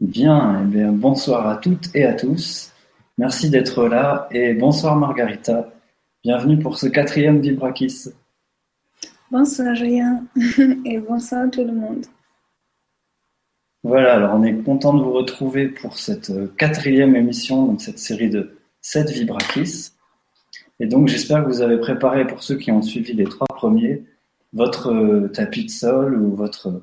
Bien, eh bien, bonsoir à toutes et à tous. Merci d'être là et bonsoir Margarita. Bienvenue pour ce quatrième Vibrakis. Bonsoir Julien et bonsoir tout le monde. Voilà, alors on est content de vous retrouver pour cette euh, quatrième émission, donc cette série de 7 Vibrakis. Et donc j'espère que vous avez préparé pour ceux qui ont suivi les trois premiers votre euh, tapis de sol ou votre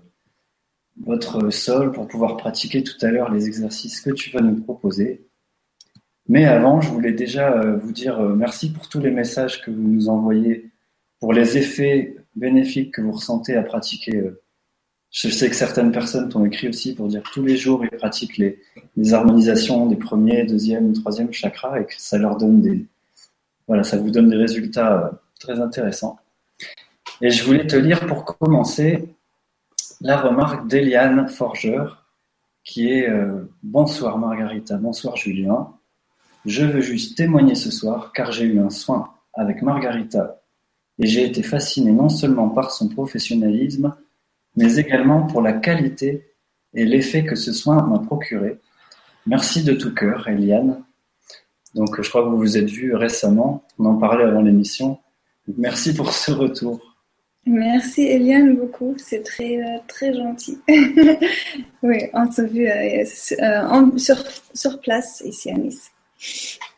votre sol pour pouvoir pratiquer tout à l'heure les exercices que tu vas nous proposer. Mais avant, je voulais déjà euh, vous dire euh, merci pour tous les messages que vous nous envoyez, pour les effets bénéfiques que vous ressentez à pratiquer. Euh. Je sais que certaines personnes t'ont écrit aussi pour dire tous les jours ils pratiquent les, les harmonisations des premiers, deuxième, troisième chakras et que ça leur donne des, voilà, ça vous donne des résultats très intéressants. Et je voulais te lire pour commencer la remarque d'Eliane Forgeur, qui est euh, Bonsoir Margarita, bonsoir Julien. Je veux juste témoigner ce soir car j'ai eu un soin avec Margarita et j'ai été fasciné non seulement par son professionnalisme, mais également pour la qualité et l'effet que ce soin m'a procuré. Merci de tout cœur, Eliane. Donc, je crois que vous vous êtes vus récemment. On en parlait avant l'émission. Merci pour ce retour. Merci Eliane beaucoup, c'est très euh, très gentil. oui, on s'est vu euh, euh, sur, sur place ici à Nice.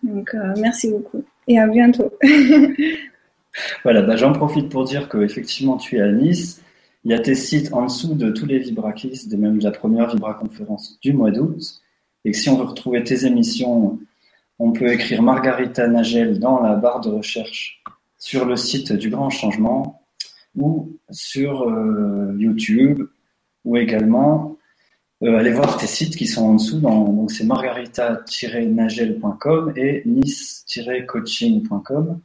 Donc merci beaucoup et à bientôt. voilà, bah, j'en profite pour dire que effectivement tu es à Nice. Il y a tes sites en dessous de tous les Vibrakis, de même la première Vibra-conférence du mois d'août. Et si on veut retrouver tes émissions, on peut écrire Margarita Nagel dans la barre de recherche sur le site du Grand Changement ou sur euh, YouTube, ou également euh, allez voir tes sites qui sont en dessous. donc c'est margarita-nagel.com et nice-coaching.com.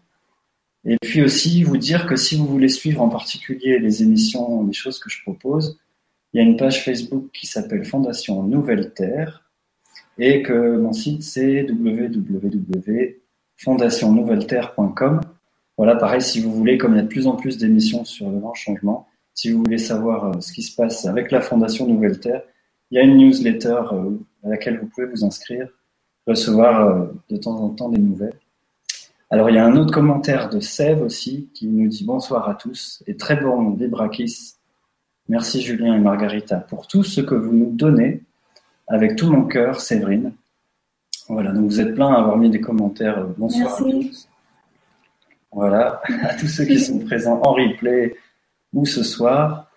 Et puis aussi vous dire que si vous voulez suivre en particulier les émissions, les choses que je propose, il y a une page Facebook qui s'appelle Fondation Nouvelle Terre et que mon site c'est www.fondationnouvelleterre.com voilà, pareil, si vous voulez, comme il y a de plus en plus d'émissions sur le grand changement, si vous voulez savoir euh, ce qui se passe avec la Fondation Nouvelle Terre, il y a une newsletter euh, à laquelle vous pouvez vous inscrire, recevoir euh, de temps en temps des nouvelles. Alors, il y a un autre commentaire de Sève aussi qui nous dit bonsoir à tous et très bon Vibrakis. Merci Julien et Margarita pour tout ce que vous nous donnez avec tout mon cœur, Séverine. Voilà, donc vous êtes plein à avoir mis des commentaires. Bonsoir à tous. Voilà, à tous ceux qui sont présents en replay ou ce soir.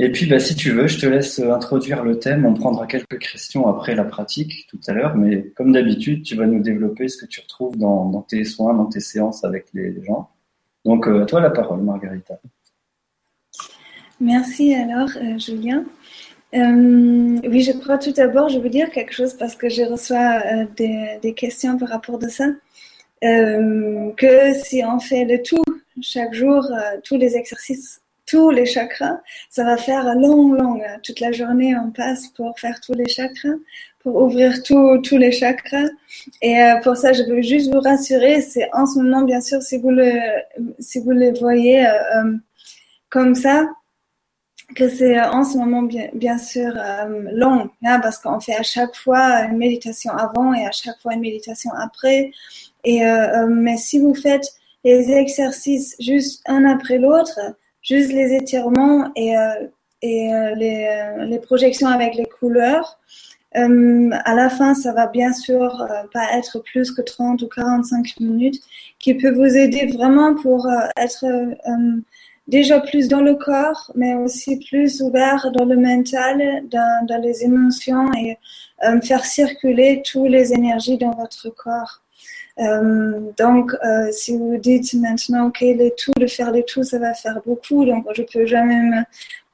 Et puis, bah, si tu veux, je te laisse introduire le thème. On prendra quelques questions après la pratique tout à l'heure, mais comme d'habitude, tu vas nous développer ce que tu retrouves dans, tes soins, dans tes séances avec les, gens. Donc, euh, à toi la parole, Margarita. Merci alors, euh, Julien. Euh, oui, je crois tout d'abord, je veux dire quelque chose parce que je reçois des, des, questions par rapport de ça. Euh, que si on fait le tout chaque jour, euh, tous les exercices, tous les chakras, ça va faire long, long. Toute la journée, on passe pour faire tous les chakras, pour ouvrir tous les chakras. Et euh, pour ça, je veux juste vous rassurer, c'est en ce moment, bien sûr, si vous le, si vous voyez comme ça, que c'est en ce moment bien, bien sûr long, hein, parce qu'on fait à chaque fois une méditation avant et à chaque fois une méditation après. Et, euh, euh, mais si vous faites les exercices juste un après l'autre, juste les étirements et, euh, les, projections avec les couleurs, à la fin, ça va bien sûr pas être plus que 30 ou 45 minutes, qui peut vous aider vraiment pour être déjà plus dans le corps, mais aussi plus ouvert dans le mental, dans, dans les émotions et faire circuler toutes les énergies dans votre corps. Euh, donc, euh, si vous dites maintenant, ok, les tout, de faire les tout, ça va faire beaucoup, donc je peux jamais me,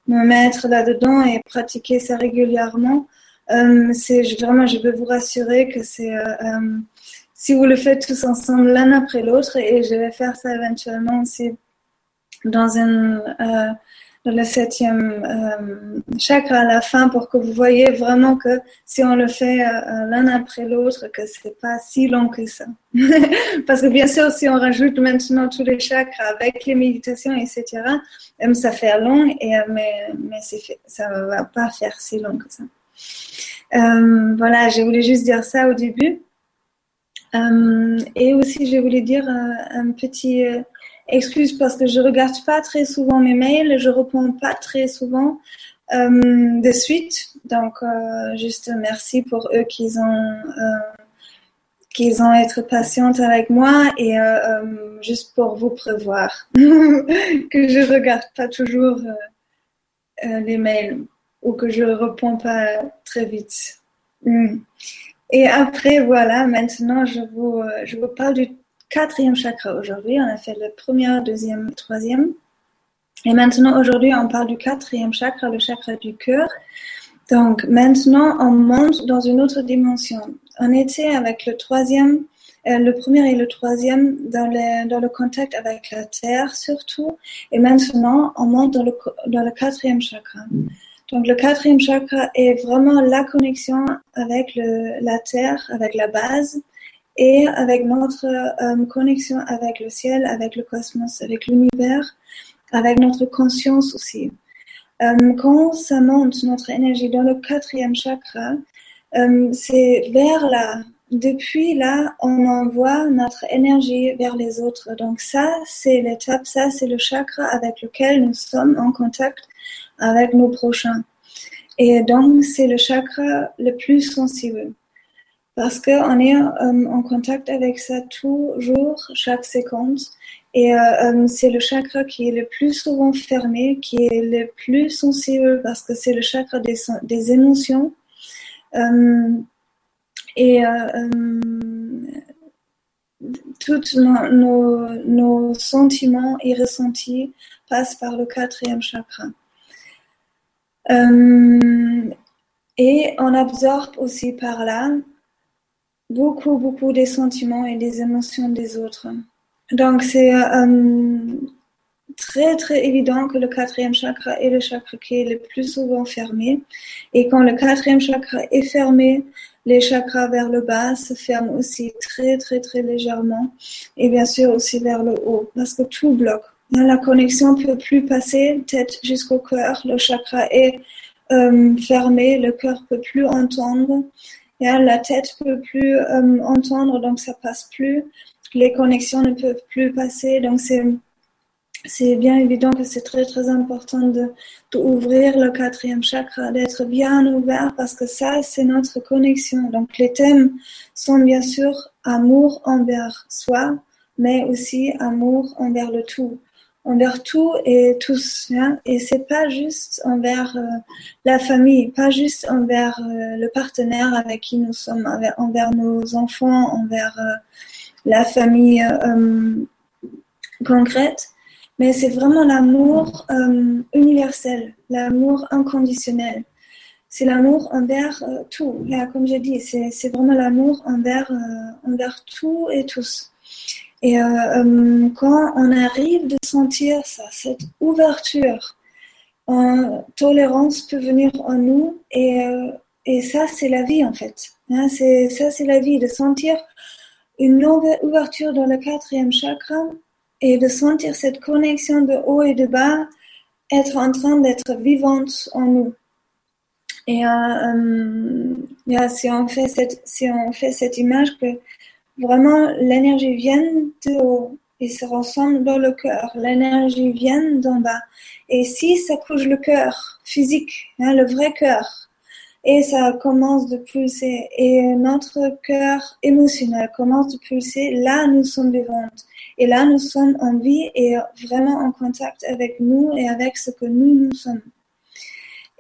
me mettre là-dedans et pratiquer ça régulièrement. Euh, c'est vraiment, je veux vous rassurer que c'est si vous le faites tous ensemble l'un après l'autre, et je vais faire ça éventuellement aussi dans un le septième euh, chakra à la fin pour que vous voyez vraiment que si on le fait euh, euh, l'un après l'autre, que c'est pas si long que ça. Parce que bien sûr, si on rajoute maintenant tous les chakras avec les méditations, etc., ça fait long, et, mais, mais ça va pas faire si long que ça. Euh, voilà, je voulais juste dire ça au début. Euh, et aussi, je voulais dire un petit excuse parce que je regarde pas très souvent mes mails, je réponds pas très souvent de suite. Donc, juste merci pour eux qui ont qu'ils ont être patientes avec moi et juste pour vous prévoir que je regarde pas toujours les mails ou que je réponds pas très vite. Hmm. Et après, voilà, maintenant, je vous, euh, je vous parle du quatrième chakra aujourd'hui. On a fait le premier, deuxième, troisième. Et maintenant, aujourd'hui, on parle du quatrième chakra, le chakra du cœur. Donc, maintenant, on monte dans une autre dimension. On était avec le troisième, euh, le premier et le troisième dans le, contact avec la terre surtout. Et maintenant, on monte dans le, quatrième chakra. Donc le quatrième chakra est vraiment la connexion avec la terre, avec la base et avec notre euh, connexion avec le ciel, avec le cosmos, avec l'univers, avec notre conscience aussi. Euh, quand ça monte notre énergie dans le quatrième chakra, euh, c'est vers là. Depuis là, on envoie notre énergie vers les autres. Donc ça, c'est l'étape, ça, c'est le chakra avec lequel nous sommes en contact avec nos prochains. Et donc, c'est le chakra le plus sensible. Parce qu'on est euh, en contact avec ça toujours, chaque seconde. Et euh, euh, c'est le chakra qui est le plus souvent fermé, qui est le plus sensible parce que c'est le chakra des, émotions. et tous nos, sentiments et ressentis passent par le quatrième chakra. Et on absorbe aussi par là beaucoup, beaucoup des sentiments et des émotions des autres. Donc c'est euh, très, très évident que le quatrième chakra est le chakra qui est le plus souvent fermé. Et quand le quatrième chakra est fermé, les chakras vers le bas se ferment aussi très, très, très légèrement. Et bien sûr aussi vers le haut, parce que tout bloque. La connexion ne peut plus passer tête jusqu'au cœur. Le chakra est euh, fermé, le cœur peut plus entendre. La tête peut plus euh, entendre, donc ça passe plus. Les connexions ne peuvent plus passer. Donc c'est c'est bien évident que c'est très très important de d'ouvrir le quatrième chakra, d'être bien ouvert parce que ça c'est notre connexion. Donc les thèmes sont bien sûr amour envers soi, mais aussi amour envers le tout envers tout et tous. Hein? Et c'est pas juste envers euh, la famille, pas juste envers euh, le partenaire avec qui nous sommes, envers, nos enfants, envers euh, la famille concrète, mais c'est vraiment l'amour universel, l'amour inconditionnel. C'est l'amour envers tout. Comme j'ai dit, c'est vraiment l'amour envers, envers tout et tous. Et euh, euh, quand on arrive de sentir ça, cette ouverture, tolérance peut venir en nous et, euh, et ça c'est la vie en fait. Hein, ça c'est la vie de sentir une longue ouverture dans le quatrième chakra et de sentir cette connexion de haut et de bas être en train d'être vivante en nous. Et euh, si on fait cette image que Vraiment, l'énergie vient de haut et se rassemble dans le cœur. L'énergie vient d'en bas. Et si ça couche le cœur physique, hein, le vrai cœur, et ça commence de pulser, et notre cœur émotionnel commence de pulser, là nous sommes vivantes. Et là nous sommes en vie et vraiment en contact avec nous et avec ce que nous nous sommes.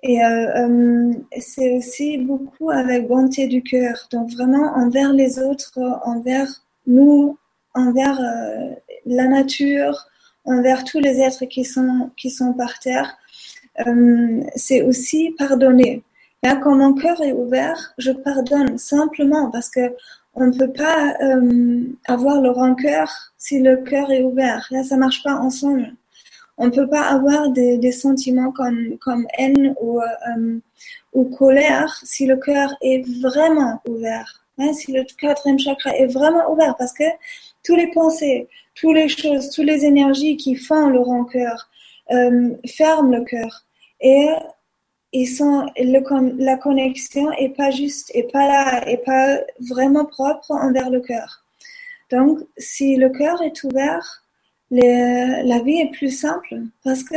Et euh, euh, c'est aussi beaucoup avec bonté du cœur. Donc vraiment envers les autres, envers nous, envers euh, la nature, envers tous les êtres qui sont, qui sont par terre. c'est aussi pardonner. Là, quand mon cœur est ouvert, je pardonne simplement parce que on ne peut pas avoir le rancœur si le cœur est ouvert. Là, ça marche pas ensemble. On ne peut pas avoir des, des sentiments comme, comme haine ou, euh, ou colère si le cœur est vraiment ouvert. Hein, si le quatrième chakra est vraiment ouvert, parce que tous les pensées, toutes les choses, toutes les énergies qui font le rancœur euh, ferment le cœur. Et ils sont le, la connexion est pas juste, est pas là, est pas vraiment propre envers le cœur. Donc, si le cœur est ouvert, la vie est plus simple parce que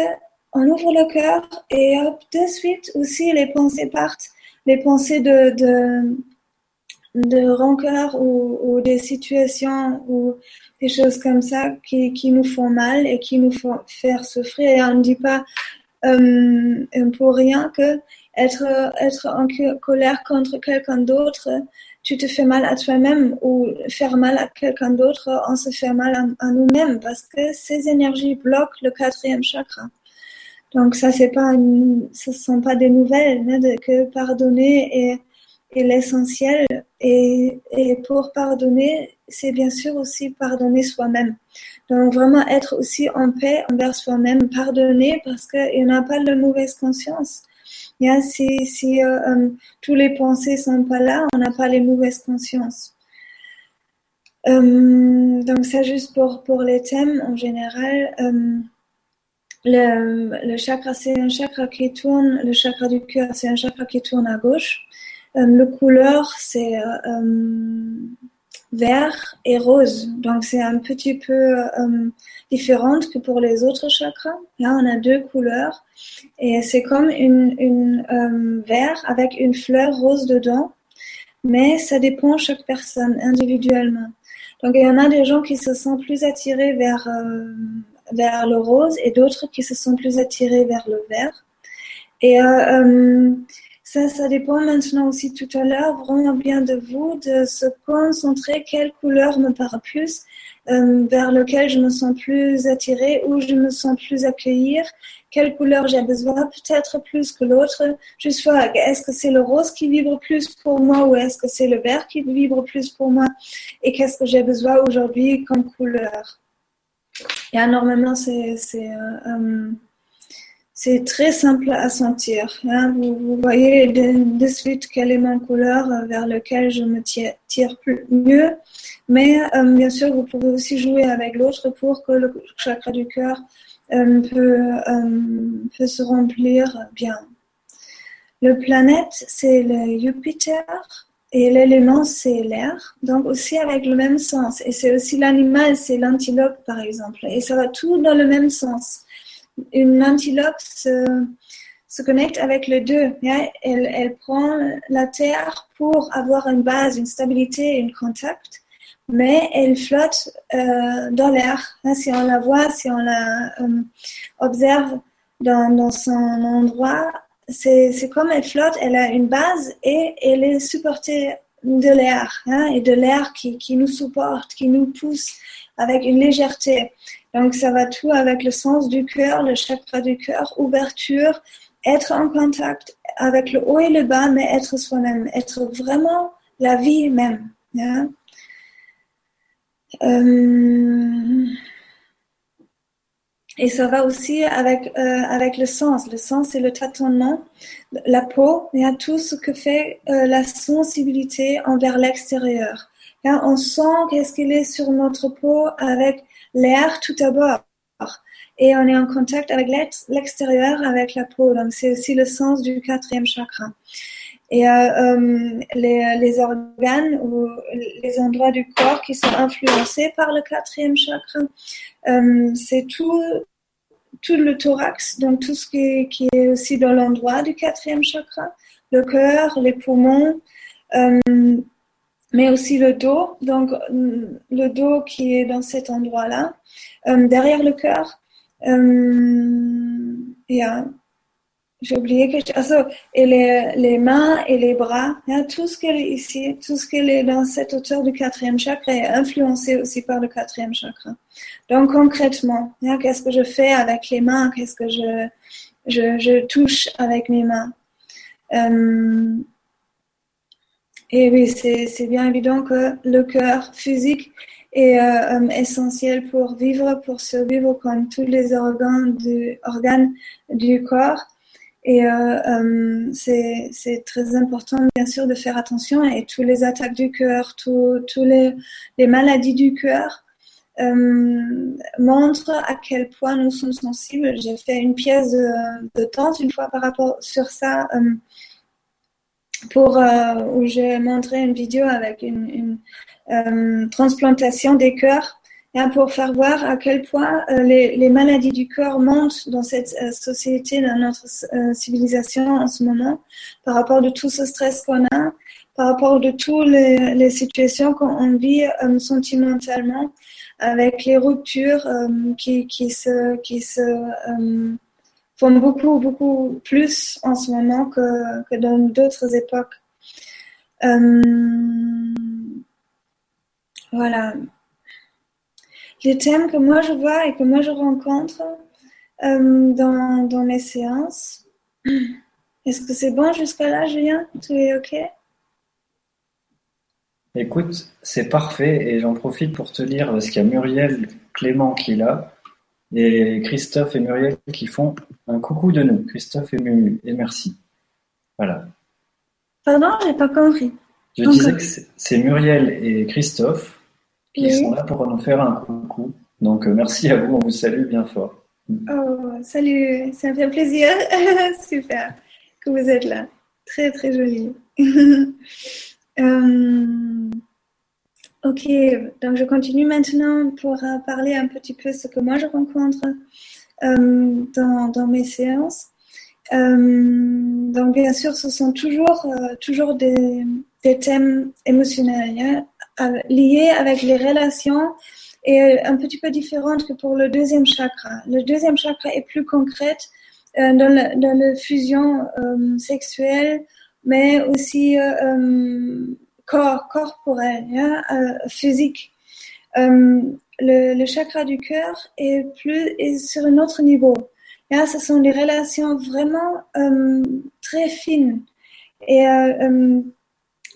on ouvre le cœur et hop, de suite aussi les pensées partent, les pensées de, de, de rancœur ou, des situations ou des choses comme ça qui, qui nous font mal et qui nous font faire souffrir. Et on ne dit pas euh, pour rien que être, être en colère contre quelqu'un d'autre, tu te fais mal à toi-même ou faire mal à quelqu'un d'autre, on se fait mal à, nous-mêmes parce que ces énergies bloquent le quatrième chakra. Donc ça, c'est pas, ce sont pas des nouvelles, que pardonner est, l'essentiel. Et, et pour pardonner, c'est bien sûr aussi pardonner soi-même. Donc vraiment être aussi en paix envers soi-même, pardonner parce qu'il n'y a pas de mauvaise conscience. Yeah, si si euh, euh, tous les pensées sont pas là, on n'a pas les mauvaises consciences. Euh, donc ça juste pour pour les thèmes en général. Le, le chakra c'est un chakra qui tourne, le chakra du cœur c'est un chakra qui tourne à gauche. le couleur c'est vert et rose. Donc c'est un petit peu euh, différente que pour les autres chakras. Là, on a deux couleurs et c'est comme une, une euh, vert avec une fleur rose dedans, mais ça dépend chaque personne individuellement. Donc il y en a des gens qui se sentent plus attirés vers euh, vers le rose et d'autres qui se sentent plus attirés vers le vert. Et euh, ça, ça dépend maintenant aussi tout à l'heure vraiment bien de vous, de se concentrer quelle couleur me parle plus, euh, vers lequel je me sens plus attirée, où je me sens plus accueillir, quelle couleur j'ai besoin, peut-être plus que l'autre. Juste vois, est-ce que c'est le rose qui vibre plus pour moi ou est-ce que c'est le vert qui vibre plus pour moi? Et qu'est-ce que j'ai besoin aujourd'hui comme couleur? Et normalement, c'est euh, euh, c'est très simple à sentir. Hein. Vous, voyez de, suite quelle est ma couleur vers lequel je me tire, plus, mieux. Mais euh, bien sûr, vous pouvez aussi jouer avec l'autre pour que le chakra du cœur euh, peut, euh, peut, se remplir bien. Le planète, c'est le Jupiter et l'élément, c'est l'air. Donc aussi avec le même sens. Et c'est aussi l'animal, c'est l'antilope par exemple. Et ça va tout dans le même sens une antilope se, connecte avec les deux. Elle, prend la terre pour avoir une base, une stabilité, un contact, mais elle flotte euh, dans l'air. Si on la voit, si on la euh, observe dans, dans, son endroit, c'est comme elle flotte, elle a une base et elle est supportée de l'air, hein, et de l'air qui, qui nous supporte, qui nous pousse avec une légèreté. Donc ça va tout avec le sens du cœur, le chakra du cœur, ouverture, être en contact avec le haut et le bas, mais être soi-même, être vraiment la vie même. Euh, et ça va aussi avec, euh, avec le sens. Le sens, c'est le tâtonnement, la peau, y a tout ce que fait euh, la sensibilité envers l'extérieur. On sent qu'est-ce qu'il est sur notre peau avec l'air tout d'abord. Et on est en contact avec l'extérieur, avec la peau. Donc, c'est aussi le sens du quatrième chakra. Et euh, euh, les, les, organes ou les endroits du corps qui sont influencés par le quatrième chakra, euh, c'est tout, tout le thorax, donc tout ce qui, qui est aussi dans l'endroit du quatrième chakra, le cœur, les poumons, mais aussi le dos, donc le dos qui est dans cet endroit-là, euh, derrière le cœur. Euh, et j'ai oublié quelque chose. Ah, et les, les, mains et les bras, tout ce qui est ici, tout ce qui est dans cette hauteur du quatrième chakra est influencé aussi par le quatrième chakra. Donc concrètement, qu'est-ce que je fais avec les mains Qu'est-ce que je, je, je, touche avec mes mains euh, et oui, c'est bien évident que le cœur physique est euh, euh, essentiel pour vivre, pour survivre comme tous les organes du, corps. Et euh, c'est très important, bien sûr, de faire attention. Et tous les attaques du cœur, tous les, maladies du cœur montre à quel point nous sommes sensibles. J'ai fait une pièce de, de une fois par rapport sur ça pour où j'ai montré une vidéo avec une, une transplantation des cœurs pour faire voir à quel point euh, les, maladies du cœur montent dans cette euh, société, dans notre euh, civilisation en ce moment, par rapport de tout ce stress qu'on a, par rapport de toutes les, situations qu'on vit sentimentalement, avec les ruptures qui, qui se, qui se font beaucoup, beaucoup plus en ce moment que, que dans d'autres époques. voilà les thèmes que moi je vois et que moi je rencontre euh, dans, dans, mes séances. Est-ce que c'est bon jusqu'à là, Julien? Tout est OK? Écoute, c'est parfait et j'en profite pour te lire parce qu'il y a Muriel Clément qui est là et Christophe et Muriel qui font un coucou de nous. Christophe et, Mu et merci. Voilà. Pardon, j'ai pas compris. Je disais que c'est Muriel et Christophe qui sont là pour nous faire un coucou. Donc euh, merci à vous, on vous salue bien fort. Oh, salut, ça me fait plaisir. Super que vous êtes là. Très très joli. Euh, ok, donc je continue maintenant pour euh, parler un petit peu ce que moi je rencontre dans, dans, mes séances. donc bien sûr, ce sont toujours, toujours des, thèmes émotionnels. Hein, liées avec les relations est un petit peu différente que pour le deuxième chakra. Le deuxième chakra est plus concrète euh, dans, la, dans la fusion euh, sexuelle, mais aussi euh, corps, corporel, hein, physique. Le, le, chakra du cœur est plus sur un autre niveau. Là, ce sont des relations vraiment très fines et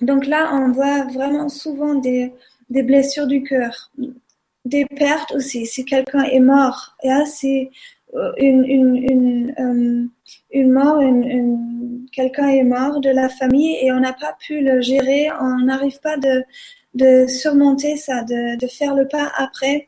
donc là, on voit vraiment souvent des, blessures du cœur, des pertes aussi. Si quelqu'un est mort, c'est euh, une, une, une, euh, une mort, quelqu'un est mort de la famille et on n'a pas pu le gérer, on n'arrive pas de, de surmonter ça, de, de faire le pas après.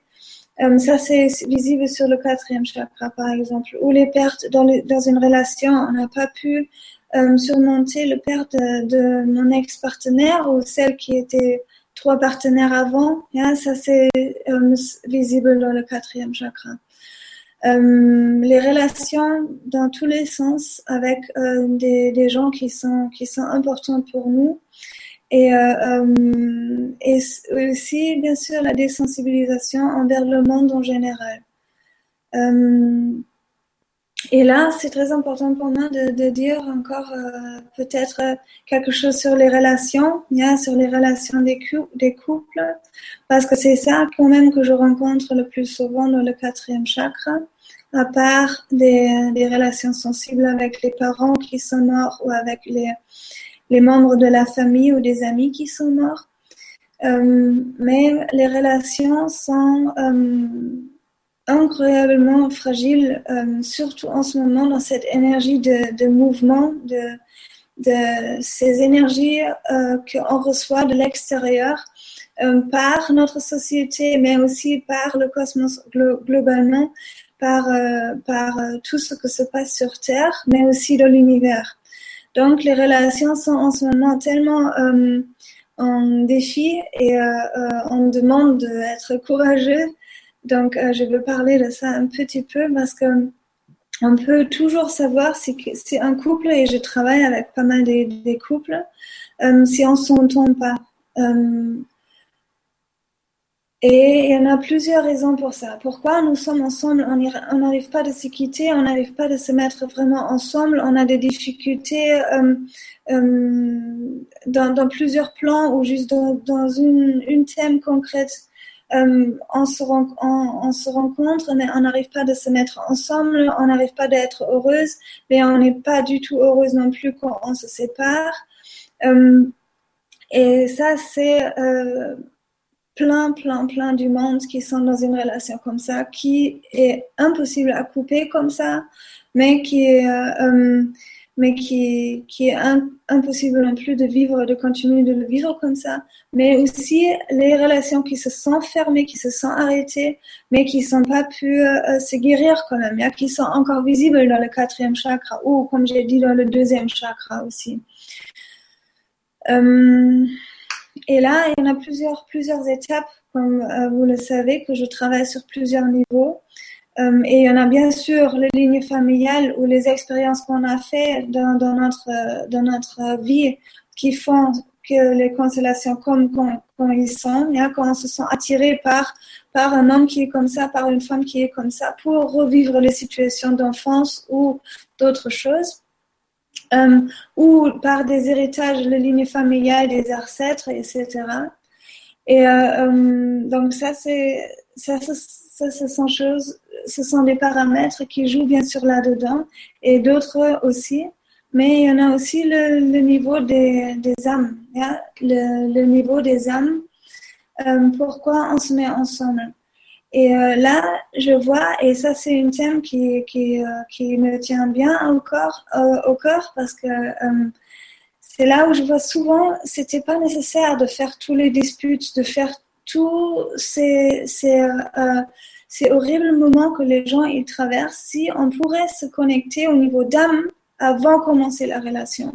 Euh, ça, c'est visible sur le quatrième chakra, par exemple, ou les pertes dans, dans une relation, on n'a pas pu euh, surmonter le père de, mon ex-partenaire ou celle qui était trois partenaires avant. ça, c'est euh, visible dans le quatrième chakra. Euh, les relations dans tous les sens avec des, des, gens qui sont, qui sont importants pour nous. Et, et aussi, bien sûr, la désensibilisation envers le monde en général. Et là, c'est très important pour moi de, dire encore euh, peut-être euh, quelque chose sur les relations, bien, sur les relations des, des couples, parce que c'est ça quand même que je rencontre le plus souvent dans le quatrième chakra, à part des, relations sensibles avec les parents qui sont morts ou avec les, membres de la famille ou des amis qui sont morts. Euh, mais les relations sont euh, incroyablement fragile, euh, surtout en ce moment dans cette énergie de, mouvement, de, de ces énergies qu'on reçoit de l'extérieur par notre société, mais aussi par le cosmos globalement, par, euh, euh, tout ce que se passe sur Terre, mais aussi dans l'univers. Donc les relations sont en ce moment tellement en défi et on demande d'être courageux donc, euh, je veux parler de ça un petit peu parce que on peut toujours savoir si c'est un couple et je travaille avec pas mal des, couples euh, si on s'entend pas. Euh, et il y en a plusieurs raisons pour ça. Pourquoi nous sommes ensemble, on n'arrive pas de se quitter, on n'arrive pas de se mettre vraiment ensemble, on a des difficultés dans, plusieurs plans ou juste dans, une, thème concrète euh, on, se se rencontre, mais on n'arrive pas de se mettre ensemble, on n'arrive pas d'être heureuse, mais on n'est pas du tout heureuse non plus quand on se sépare. Euh, et ça, c'est euh, plein, plein, plein du monde qui sont dans une relation comme ça, qui est impossible à couper comme ça, mais qui est mais qui, qui est impossible non plus de vivre, de continuer de le vivre comme ça, mais aussi les relations qui se sont fermées, qui se sont arrêtées, mais qui sont pas pu euh, se guérir quand même, qui sont encore visibles dans le quatrième chakra ou, comme j'ai dit, dans le deuxième chakra aussi. Euh, et là, il y en a plusieurs, plusieurs étapes, comme euh, vous le savez, que je travaille sur plusieurs niveaux. Euh, et il y en a bien sûr les lignes familiales ou les expériences qu'on a fait dans, dans, notre, dans notre vie qui font que les constellations comme, comme, ils sont, hein, quand on se sent attiré par, par un homme qui est comme ça, par une femme qui est comme ça, pour revivre les situations d'enfance ou d'autres choses. Euh, ou par des héritages, les lignes familiales des ancêtres, etc. Et euh, euh, donc ça, c'est ça, ça, ce sont choses, ce sont des paramètres qui jouent bien sûr là-dedans, et d'autres aussi. Mais il y en a aussi le, niveau des, âmes, hein, le, niveau des âmes. Pourquoi on se met ensemble? Et euh, là, je vois, et ça c'est un thème euh, qui me tient bien au corps, au corps parce que c'est là où je vois souvent, c'était pas nécessaire de faire tous les disputes, de faire tous ces, ces, euh, ces horribles moments que les gens ils traversent si on pourrait se connecter au niveau d'âme avant de commencer la relation.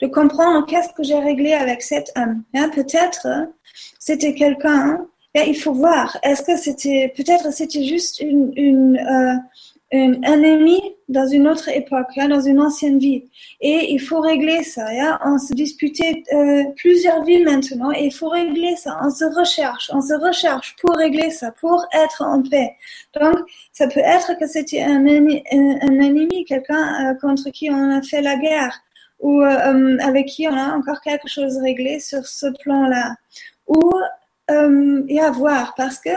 De comprendre qu'est-ce que j'ai réglé avec cette âme. Hein, peut-être c'était quelqu'un, il faut voir, est-ce que c'était, peut-être c'était juste une, une euh, un ennemi dans une autre époque, hein, dans une ancienne vie. Et il faut régler ça. Hein. On se disputait euh, plusieurs vies maintenant et il faut régler ça. On se recherche, on se recherche pour régler ça, pour être en paix. Donc, ça peut être que c'était un, ennemi, un, ennemi quelqu'un euh, contre qui on a fait la guerre ou euh, avec qui on a encore quelque chose réglé sur ce plan-là. Ou y à voir parce que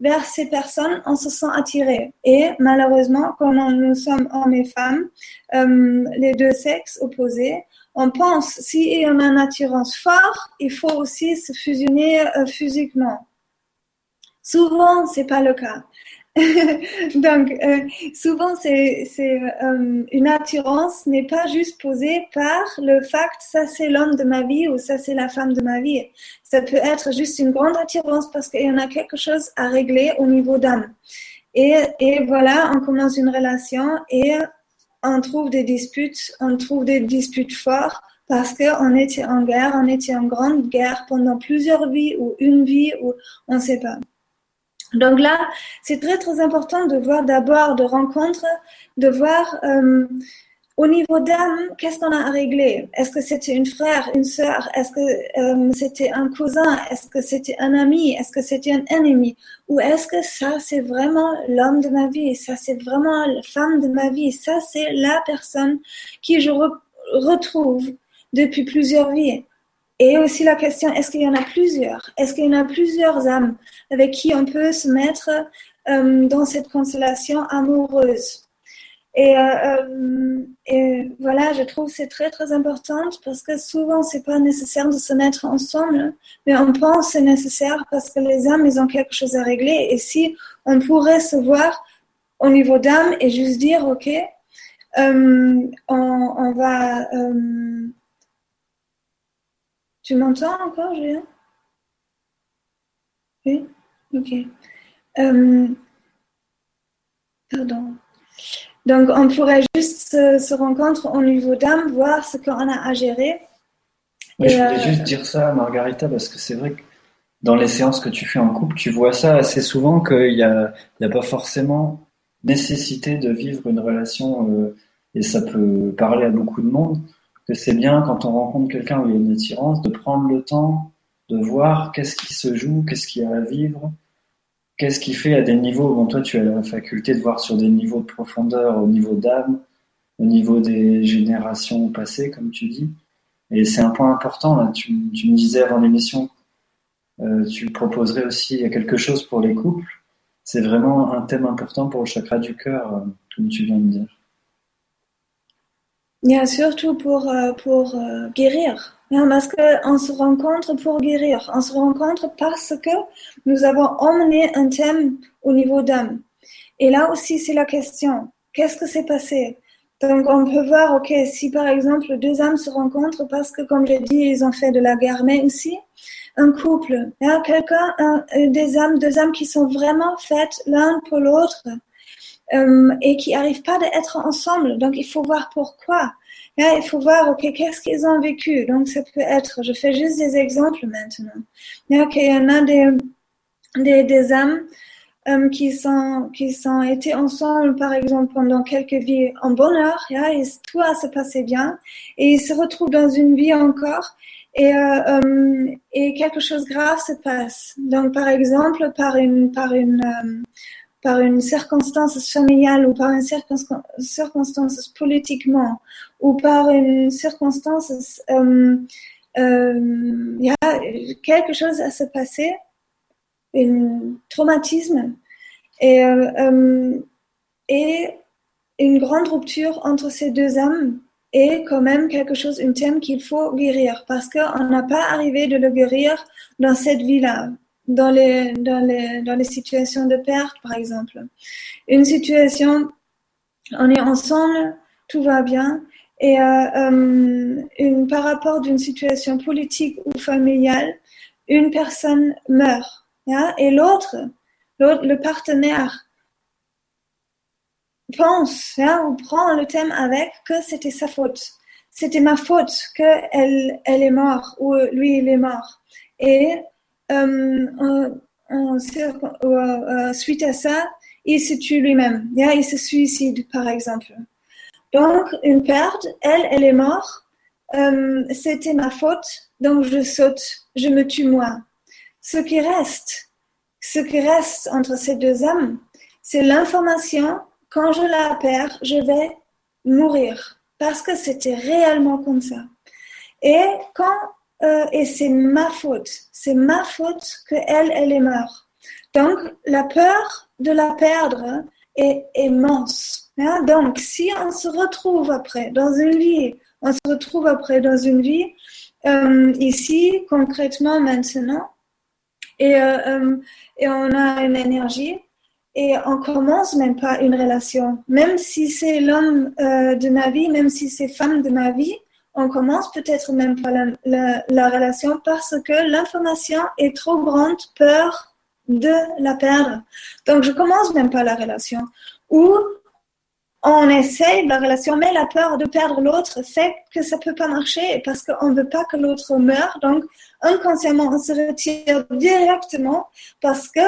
vers ces personnes, on se sent attiré. Et malheureusement, comme nous sommes hommes et femmes, euh, les deux sexes opposés, on pense si on a une attirance forte, il faut aussi se fusionner euh, physiquement. Souvent, c'est pas le cas. Donc, euh, souvent, c'est, euh, une attirance n'est pas juste posée par le fait ça c'est l'homme de ma vie ou ça c'est la femme de ma vie. Ça peut être juste une grande attirance parce qu'il y en a quelque chose à régler au niveau d'âme. Et, et voilà, on commence une relation et on trouve des disputes, on trouve des disputes fortes parce qu'on était en guerre, on était en grande guerre pendant plusieurs vies ou une vie ou on ne sait pas. Donc là, c'est très très important de voir d'abord de rencontres, de voir euh, au niveau d'âme, qu'est-ce qu'on a à régler? Est-ce que c'était une frère, une sœur? Est-ce que euh, c'était un cousin? Est-ce que c'était un ami? Est-ce que c'était un ennemi? Ou est-ce que ça, c'est vraiment l'homme de ma vie? Ça, c'est vraiment la femme de ma vie? Ça, c'est la personne qui je retrouve depuis plusieurs vies et aussi la question, est-ce qu'il y en a plusieurs? Est-ce qu'il y en a plusieurs âmes avec qui on peut se mettre euh, dans cette constellation amoureuse? Et, euh, euh, et, voilà, je trouve c'est très très important parce que souvent c'est pas nécessaire de se mettre ensemble, mais on pense c'est nécessaire parce que les âmes ils ont quelque chose à régler. Et si on pourrait se voir au niveau d'âme et juste dire ok, on, va tu m'entends encore, Julien? Oui? Ok. Euh, pardon. Donc, on pourrait juste se, rencontrer au niveau d'âme, voir ce qu'on a à gérer. je voulais euh, juste dire ça, Margarita, parce que c'est vrai que dans les séances que tu fais en couple, tu vois ça assez souvent qu'il n'y a, a pas forcément nécessité de vivre une relation, euh, et ça peut parler à beaucoup de monde, que c'est bien quand on rencontre quelqu'un où il y a une attirance, de prendre le temps de voir qu'est-ce qui se joue, qu'est-ce qu'il y a à vivre, qu'est-ce qui fait à des niveaux, bon toi tu as la faculté de voir sur des niveaux de profondeur, au niveau d'âme, au niveau des générations passées, comme tu dis. Et c'est un point important, là. Tu, me disais avant l'émission, euh, tu proposerais aussi quelque chose pour les couples. C'est vraiment un thème important pour le chakra du cœur, euh, comme tu viens de dire. Bien, surtout pour, euh, pour euh, guérir. Parce qu'on se rencontre pour guérir. On se rencontre parce que nous avons emmené un thème au niveau d'âme. Et là aussi, c'est la question. Qu'est-ce que s'est passé? Donc, on peut voir, ok, si par exemple deux âmes se rencontrent parce que, comme j'ai dit, ils ont fait de la guerre, mais aussi un couple, quelqu'un, des âmes, deux âmes qui sont vraiment faites l'un pour l'autre euh, et qui n'arrivent pas à être ensemble. Donc, il faut voir pourquoi. Hein, il faut voir, ok, qu'est-ce qu'ils ont vécu? Donc, ça peut être, je fais juste des exemples maintenant. Ok, il y en a des, des, des âmes euh, qui sont qui sont été ensemble par exemple pendant quelques vies en bonheur tout a se passé bien et ils se retrouvent dans une vie encore et euh, euh, et quelque chose grave se passe donc par exemple par une par une par une circonstance familiale ou par une circonstance politiquement ou par une circonstance euh, il y a quelque chose à se passer un traumatisme et, euh, euh, et une grande rupture entre ces deux âmes est quand même quelque chose, un thème qu'il faut guérir parce qu'on n'a pas arrivé de le guérir dans cette vie-là, dans les, dans, les, dans les situations de perte, par exemple. Une situation, on est ensemble, tout va bien, et euh, euh une, par rapport d'une situation politique ou familiale, une personne meurt et l'autre, le partenaire, pense ou prend le thème avec que c'était sa faute. C'était ma faute qu'elle elle est morte ou lui il est mort. Et euh, euh, suite à ça, il se tue lui-même. il se suicide par exemple. Donc une perte, elle, elle est morte. Euh, c'était ma faute, donc je saute, je me tue moi. Ce qui reste, ce qui reste entre ces deux âmes, c'est l'information. Quand je la perds, je vais mourir parce que c'était réellement comme ça. Et quand euh, et c'est ma faute, c'est ma faute que elle, elle est morte. Donc la peur de la perdre est immense. Hein. Donc si on se retrouve après dans une vie, on se retrouve après dans une vie euh, ici concrètement maintenant et, euh, et on a une énergie et on commence même pas une relation. Même si c'est l'homme de ma vie, même si c'est femme de ma vie, on commence peut-être même pas la, la, relation parce que l'information est trop grande, peur de la perdre. Donc je commence même pas la relation. Ou on essaye la relation, mais la peur de perdre l'autre fait que ça peut pas marcher parce qu'on veut pas que l'autre meure. Donc, inconsciemment, on se retire directement parce que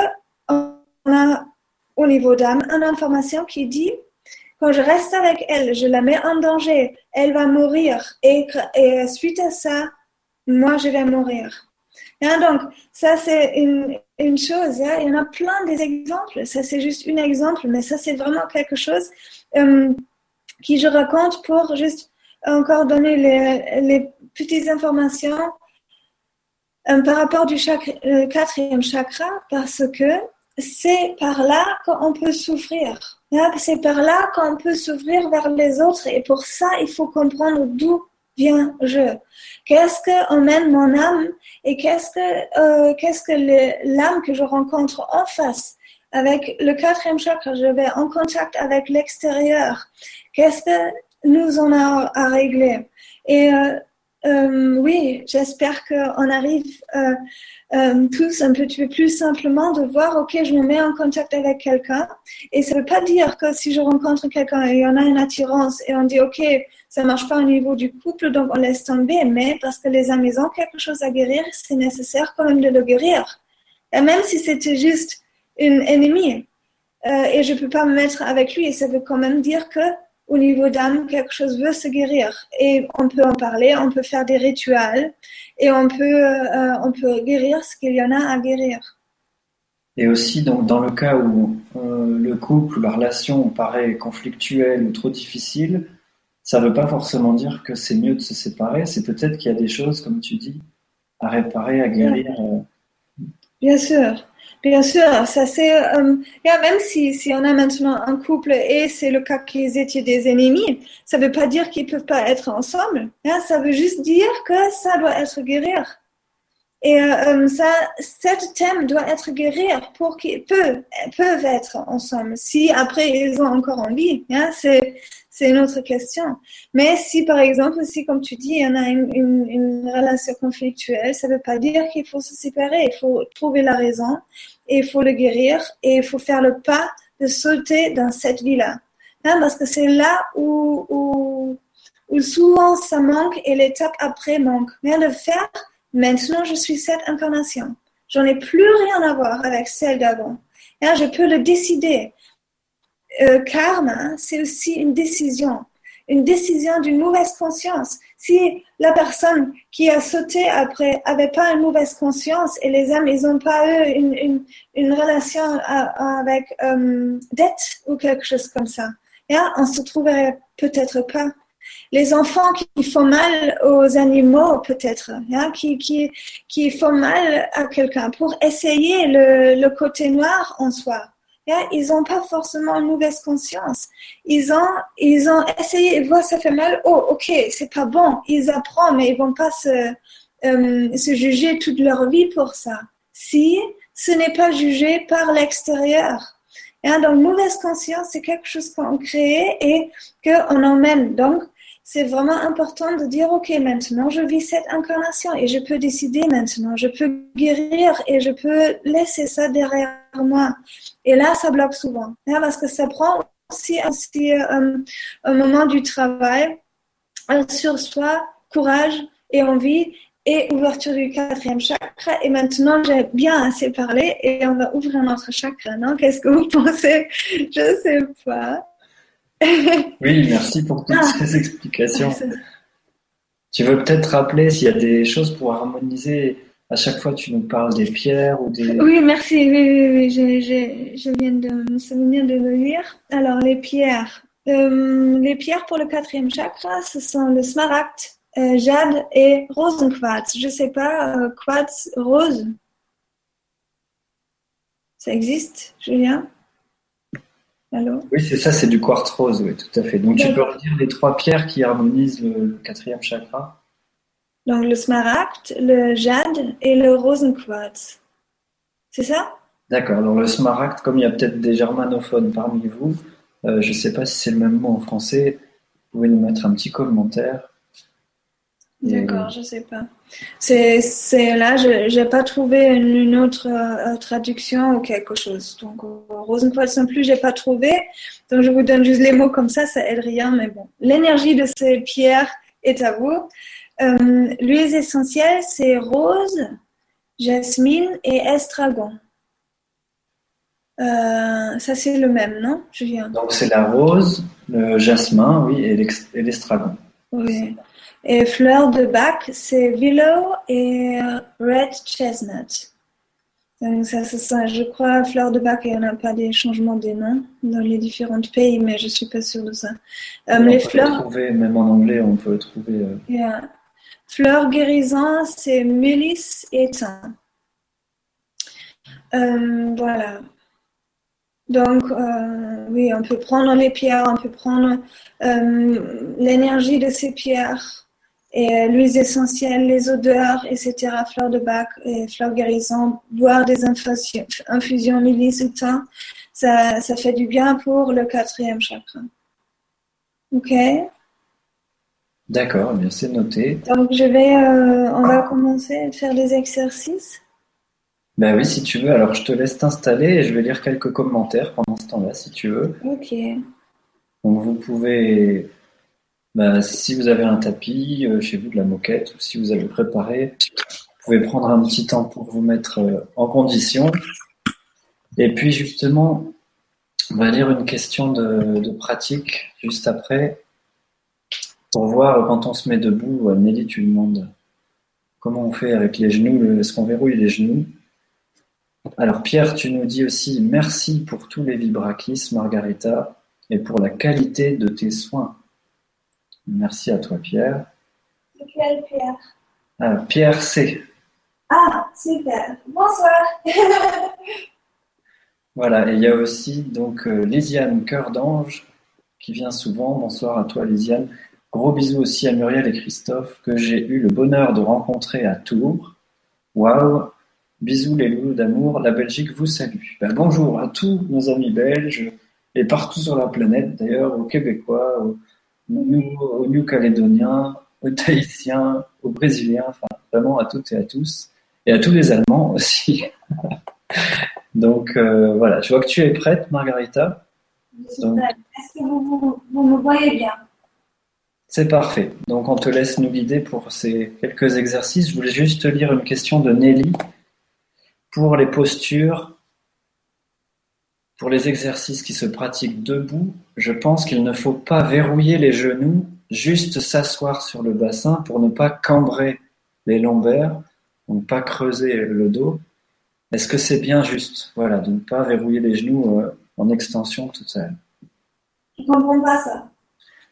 on a, au niveau d'âme, une information qui dit quand je reste avec elle, je la mets en danger, elle va mourir et, et suite à ça, moi, je vais mourir. donc, ça, c'est une, une chose. Hein. Il y en a plein des exemples. Ça, c'est juste un exemple, mais ça, c'est vraiment quelque chose euh, qui je raconte pour juste encore donner les, les petites informations euh, par rapport du euh, quatrième chakra, parce que c'est par là qu'on peut souffrir. Hein, c'est par là qu'on peut s'ouvrir vers les autres. Et pour ça, il faut comprendre d'où vient je. Qu'est-ce que emmène mon âme et qu'est-ce que qu'est-ce que l'âme que je rencontre en face? Avec le quatrième chakra, je vais en contact avec l'extérieur. Qu'est-ce que nous en a à régler? Euh, euh, oui, j'espère qu'on arrive euh, euh, tous un petit peu plus simplement de voir, ok, je me mets en contact avec quelqu'un. Et ça ne veut pas dire que si je rencontre quelqu'un et il y en a une attirance et on dit, ok, ça marche pas au niveau du couple, donc on laisse tomber. Mais parce que les amis ont quelque chose à guérir, c'est nécessaire quand même de le guérir. Et même si c'était juste une ennemie. Et je ne peux pas me mettre avec lui. Ça veut quand même dire que au niveau d'âme, quelque chose veut se guérir. Et on peut en parler, on peut faire des rituels et on peut, euh, on peut guérir ce qu'il y en a à guérir. Et aussi, donc, dans le cas où euh, le couple ou la relation paraît conflictuelle ou trop difficile, ça ne veut pas forcément dire que c'est mieux de se séparer. C'est peut-être qu'il y a des choses, comme tu dis, à réparer, à guérir. Bien sûr. Bien sûr, ça c'est euh, même si on a maintenant un couple et c'est le cas qu'ils étaient des ennemis, ça veut pas dire qu'ils peuvent pas être ensemble. Hein, ça veut juste dire que ça doit être guérir. Et euh, euh ça, cet thème doit être guérir pour qu'ils peuvent être ensemble. Si après ils ont encore envie, hein, c'est c'est une autre question. Mais si, par exemple, si, comme tu dis, il y en a une, relation conflictuelle, ça ne veut pas dire qu'il faut se séparer. Il faut trouver la raison et il faut le guérir et il faut faire le pas de sauter dans cette vie-là. Hein, parce que c'est là où, où, où souvent ça manque et l'étape après manque. Mais le faire, maintenant je suis cette incarnation. J'en ai plus rien à voir avec celle d'avant. Hein, je peux le décider. Euh, karma, c'est aussi une décision, une décision d'une mauvaise conscience. Si la personne qui a sauté après avait pas une mauvaise conscience et les âmes, ils n'ont pas eu une, une, relation avec euh, dette ou quelque chose comme ça, hein, on se trouverait peut-être pas. Les enfants qui font mal aux animaux, peut-être, hein, qui, qui, qui font mal à quelqu'un pour essayer le côté noir en soi ils n'ont pas forcément une mauvaise conscience. Ils ont, ils ont essayé, ils voient ça fait mal, oh ok, c'est pas bon. Ils apprennent, mais ils vont pas se, euh, juger toute leur vie pour ça. Si ce n'est pas jugé par l'extérieur. donc, mauvaise conscience, c'est quelque chose qu'on crée et qu'on emmène. Donc, c'est vraiment important de dire, OK, maintenant je vis cette incarnation et je peux décider maintenant, je peux guérir et je peux laisser ça derrière moi. Et là, ça bloque souvent, hein, parce que ça prend aussi, euh, un moment du travail euh, sur soi, courage et envie et ouverture du quatrième chakra. Et maintenant, j'ai bien assez parlé et on va ouvrir notre chakra, non? Qu'est-ce que vous pensez? Je sais pas. oui, merci pour toutes ah. ces explications. Tu veux peut-être rappeler s'il y a des choses pour harmoniser à chaque fois tu nous parles des pierres ou des... Oui, merci. Oui, oui, Je, viens de me souvenir de le lire. Alors, les pierres. Euh, les pierres pour le quatrième chakra, ce sont le smaragd, euh, jade et rosenquartz. Je ne sais pas, euh, quartz rose. Ça existe, Julien? Oui, c'est ça, c'est du quartz rose, oui, tout à fait. Donc tu peux redire les trois pierres qui harmonisent le, quatrième chakra Donc le smaragd, le jade et le rosenquartz. C'est ça? D'accord. Donc le smaragd, comme il y a peut-être des germanophones parmi vous, euh, je ne sais pas si c'est le même mot en français, vous pouvez nous mettre un petit commentaire. D'accord, je sais pas. C'est, c'est là, je n'ai pas trouvé une, autre euh, traduction ou quelque chose. Donc, Rosenquartz non plus, j'ai pas trouvé. Donc, je vous donne juste les mots comme ça, ça aide rien, mais bon. L'énergie de ces pierres est à vous. Euh, l'huile essentielle, c'est rose, jasmine et estragon. Euh, ça, c'est le même, non, Julien? Donc, c'est la rose, le jasmin, oui, et l'estragon. Oui. Et fleur de bac, c'est willow et red chestnut. Donc ça, ça, je crois, fleur de bac, il n'y en a pas des changements des noms dans les différents pays, mais je suis pas sûre de ça. Euh, on les peut fleurs. trouver, même en anglais, on peut trouver. Euh... Yeah. Fleur guérison, c'est mélisse et thym. Euh, voilà. Donc, euh, oui, on peut prendre les pierres, on peut prendre euh, l'énergie de ces pierres et euh, l'huile essentielle, les odeurs, etc., fleurs de bac et fleurs guérisson, boire des infusions, infusions milice ou thym, ça, ça fait du bien pour le quatrième chakra. Ok? D'accord, bien c'est noté. Donc je vais, euh, on va commencer à faire des exercices. Ben oui, si tu veux. Alors je te laisse t'installer et je vais lire quelques commentaires pendant ce temps-là, si tu veux. Ok. Donc vous pouvez bah, si vous avez un tapis euh, chez vous de la moquette ou si vous avez préparé, vous pouvez prendre un petit temps pour vous mettre euh, en condition. Et puis justement, on va lire une question de, pratique juste après pour voir quand on se met debout. Nelly, tu demandes comment on fait avec les genoux, est-ce qu'on verrouille les genoux? Alors Pierre, tu nous dis aussi merci pour tous les vibrakis, Margarita, et pour la qualité de tes soins. Merci à toi, Pierre. Quel Pierre? Ah, Pierre C. Ah, super. Bonsoir. voilà, et il y a aussi donc euh, Lisiane Cœur d'Ange qui vient souvent. Bonsoir à toi, Lisiane. Gros bisous aussi à Muriel et Christophe que j'ai eu le bonheur de rencontrer à Tours. Waouh Bisous les loups d'amour, la Belgique vous salue. Ben, bonjour à tous nos amis belges et partout sur la planète, d'ailleurs aux Québécois, aux, aux New-Calédoniens, aux Tahitiens, aux Brésiliens, enfin vraiment à toutes et à tous, et à tous les Allemands aussi. Donc euh, voilà, je vois que tu es prête, Margarita. Est-ce que vous, vous, me voyez bien? C'est parfait. Donc on te laisse nous guider pour ces quelques exercices. Je voulais juste te lire une question de Nelly. Pour les postures, pour les exercices qui se pratiquent debout, je pense qu'il ne faut pas verrouiller les genoux, juste s'asseoir sur le bassin pour ne pas cambrer les lombaires, ne pas creuser le dos. Est-ce que c'est bien juste? Voilà, de ne pas verrouiller les genoux euh, en extension toute seule Je ne comprends pas ça?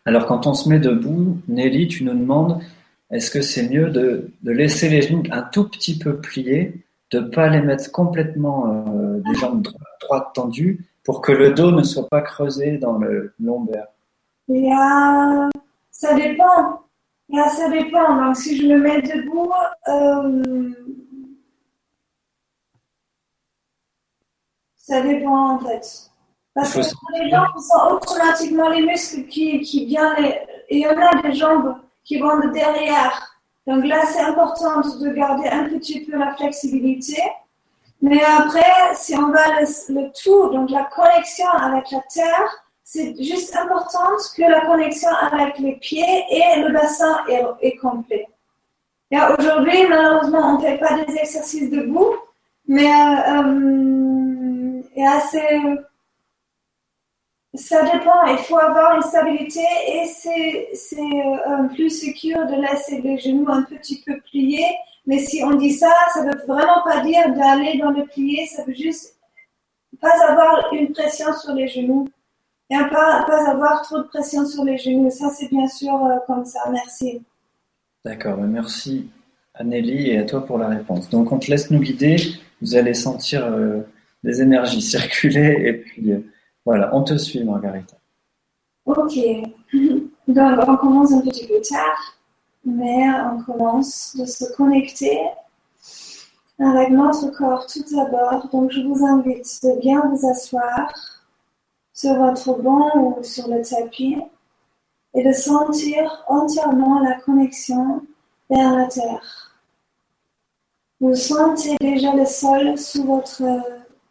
Alors quand on se met debout, Nelly, tu nous demandes, est-ce que c'est mieux de, de, laisser les genoux un tout petit peu pliés de ne pas les mettre complètement euh, des jambes droites, tendues pour que le dos ne soit pas creusé dans le lombaire Ça dépend. ça dépend. Donc, si je me mets debout, euh, ça dépend en fait. Parce que les jambes sont automatiquement les muscles qui, qui viennent, et il y en a des jambes qui vont de derrière donc là, c'est important de garder un petit peu la flexibilité. Mais après, si on va le, tout, donc la connexion avec la terre, c'est juste important que la connexion avec les pieds et le bassin est, complet. Aujourd'hui, malheureusement, on ne fait pas des exercices debout, mais euh, il y a assez ça dépend, il faut avoir une stabilité et c'est euh, plus sûr de laisser les genoux un petit peu pliés. Mais si on dit ça, ça ne veut vraiment pas dire d'aller dans le plié, ça veut juste pas avoir une pression sur les genoux et pas, pas avoir trop de pression sur les genoux. Ça, c'est bien sûr euh, comme ça. Merci. D'accord, ben merci Anneli et à toi pour la réponse. Donc on te laisse nous guider, vous allez sentir euh, des énergies circuler et puis voilà, on te suit, Margarita. Ok. Donc, on commence un petit peu tard, mais on commence de se connecter avec notre corps tout d'abord. Donc, je vous invite de bien vous asseoir sur votre banc ou sur le tapis et de sentir entièrement la connexion vers la terre. Vous sentez déjà le sol sous votre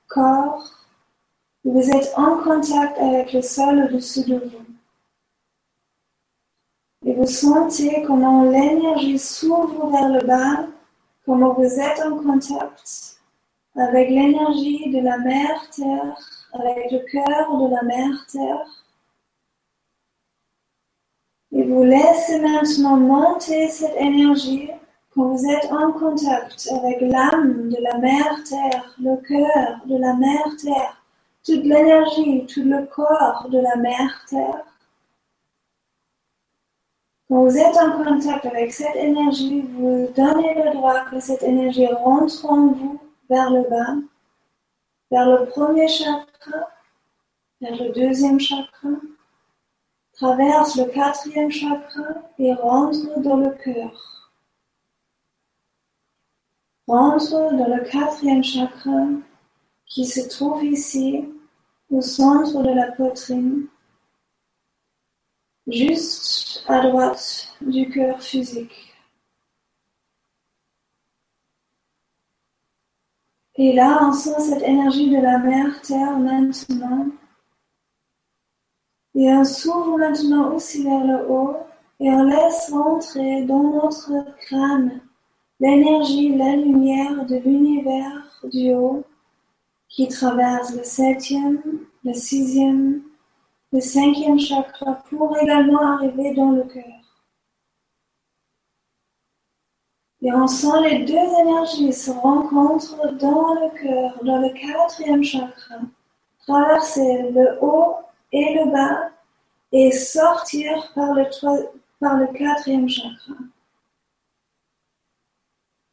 corps vous êtes en contact avec le sol au-dessus de vous. Et vous sentez comment l'énergie s'ouvre vers le bas, comment vous êtes en contact avec l'énergie de la mère Terre, avec le cœur de la mère Terre. Et vous laissez maintenant monter cette énergie quand vous êtes en contact avec l'âme de la mère Terre, le cœur de la mère Terre toute l'énergie, tout le corps de la mère Terre. Quand vous êtes en contact avec cette énergie, vous donnez le droit que cette énergie rentre en vous vers le bas, vers le premier chakra, vers le deuxième chakra, traverse le quatrième chakra et rentre dans le cœur. Rentre dans le quatrième chakra qui se trouve ici au centre de la poitrine, juste à droite du cœur physique. Et là, on sent cette énergie de la mère Terre maintenant. Et on s'ouvre maintenant aussi vers le haut et on laisse rentrer dans notre crâne l'énergie, la lumière de l'univers du haut qui traverse le septième, le sixième, le cinquième chakra pour également arriver dans le cœur. Et on sent les deux énergies se rencontrer dans le cœur, dans le quatrième chakra, traverser le haut et le bas et sortir par le, par le quatrième chakra.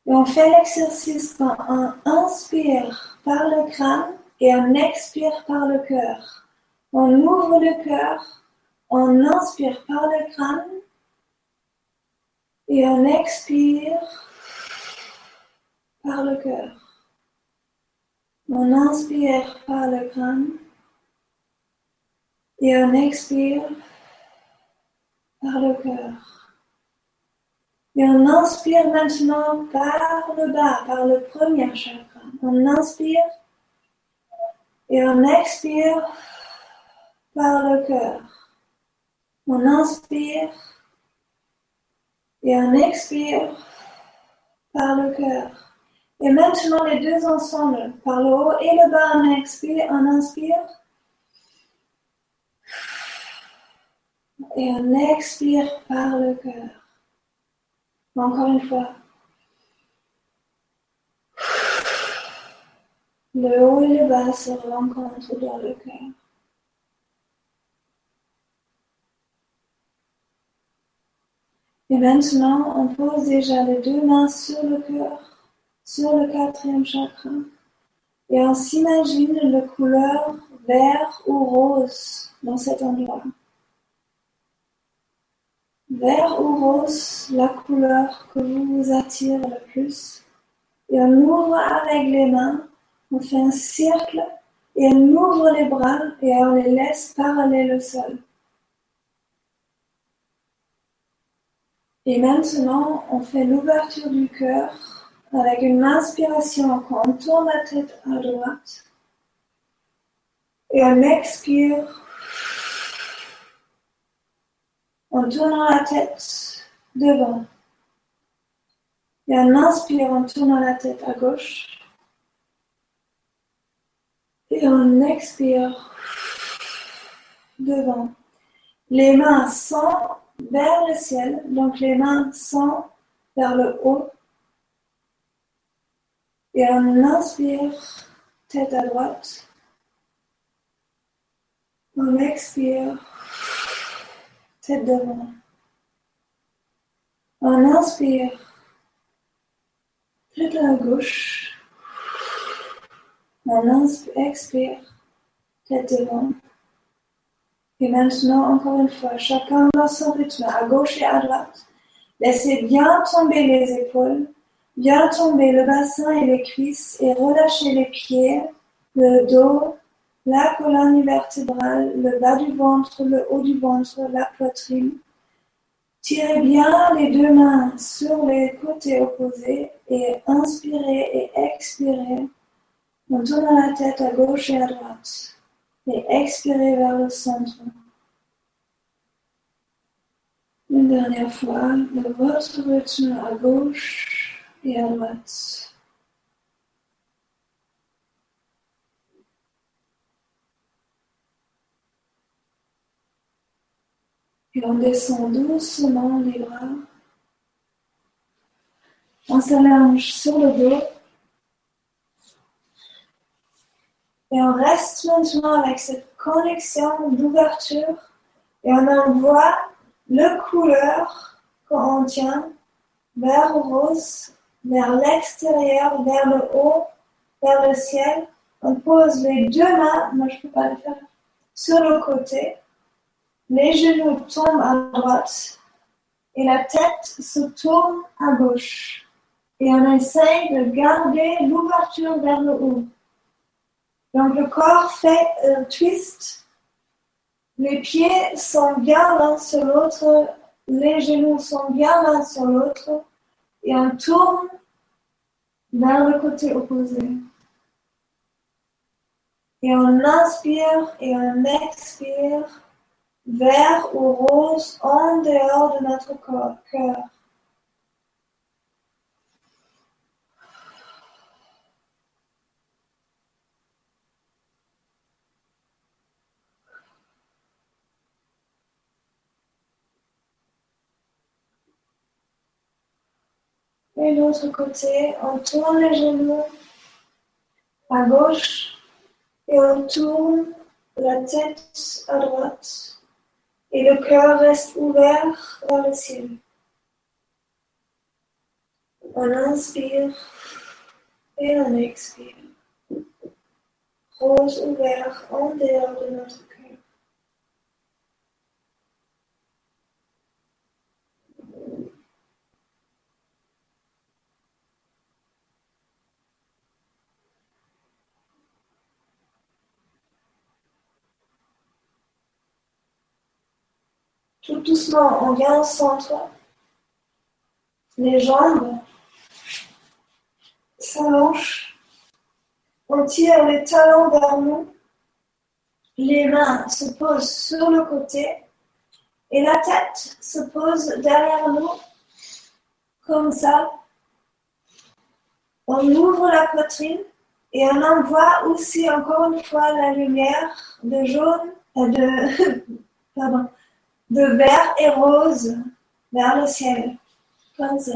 Et on fait l'exercice quand on inspire par le crâne et on expire par le cœur. On ouvre le cœur, on inspire par le crâne et on expire par le cœur. On inspire par le crâne et on expire par le cœur. Et on inspire maintenant par le bas, par le premier chakra. On inspire et on expire par le cœur. On inspire et on expire par le cœur. Et maintenant les deux ensemble, par le haut et le bas, on expire, on inspire. Et on expire par le cœur. Encore une fois. Le haut et le bas se rencontrent dans le cœur. Et maintenant, on pose déjà les deux mains sur le cœur, sur le quatrième chakra. Et on s'imagine la couleur vert ou rose dans cet endroit. Vert ou rose, la couleur que vous attire le plus. Et on ouvre avec les mains on fait un cercle et on ouvre les bras et on les laisse parallèles au sol. Et maintenant, on fait l'ouverture du cœur avec une inspiration quand on tourne la tête à droite. Et on expire en tournant la tête devant. Et on inspire en tournant la tête à gauche. Et on expire devant. Les mains sont vers le ciel, donc les mains sont vers le haut. Et on inspire, tête à droite. On expire, tête devant. On inspire, tête à gauche. On expire, tête devant. Et maintenant, encore une fois, chacun dans son rythme, à gauche et à droite. Laissez bien tomber les épaules, bien tomber le bassin et les cuisses et relâchez les pieds, le dos, la colonne vertébrale, le bas du ventre, le haut du ventre, la poitrine. Tirez bien les deux mains sur les côtés opposés et inspirez et expirez en tournant la tête à gauche et à droite et expirez vers le centre. Une dernière fois, de votre rythme à gauche et à droite. Et on descend doucement les bras. On s'allonge sur le dos. Et on reste maintenant avec cette connexion d'ouverture et on envoie le couleur qu'on tient vers rose, vers l'extérieur, vers le haut, vers le ciel. On pose les deux mains, moi je peux pas le faire, sur le côté. Les genoux tombent à droite et la tête se tourne à gauche. Et on essaye de garder l'ouverture vers le haut. Donc le corps fait un twist. Les pieds sont bien l'un sur l'autre, les genoux sont bien l'un sur l'autre et on tourne vers le côté opposé. Et on inspire et on expire vert ou rose en dehors de notre cœur. Et l'autre côté, on tourne les genoux à gauche et on tourne la tête à droite. Et le cœur reste ouvert vers le ciel. On inspire et on expire. Rose ouvert en dehors de notre cœur. Tout doucement, on vient au centre. Les jambes s'allongent. On tire les talons vers nous. Les mains se posent sur le côté et la tête se pose derrière nous, comme ça. On ouvre la poitrine et on envoie aussi encore une fois la lumière de jaune, euh, de, pardon, de vert et rose vers le ciel, comme ça.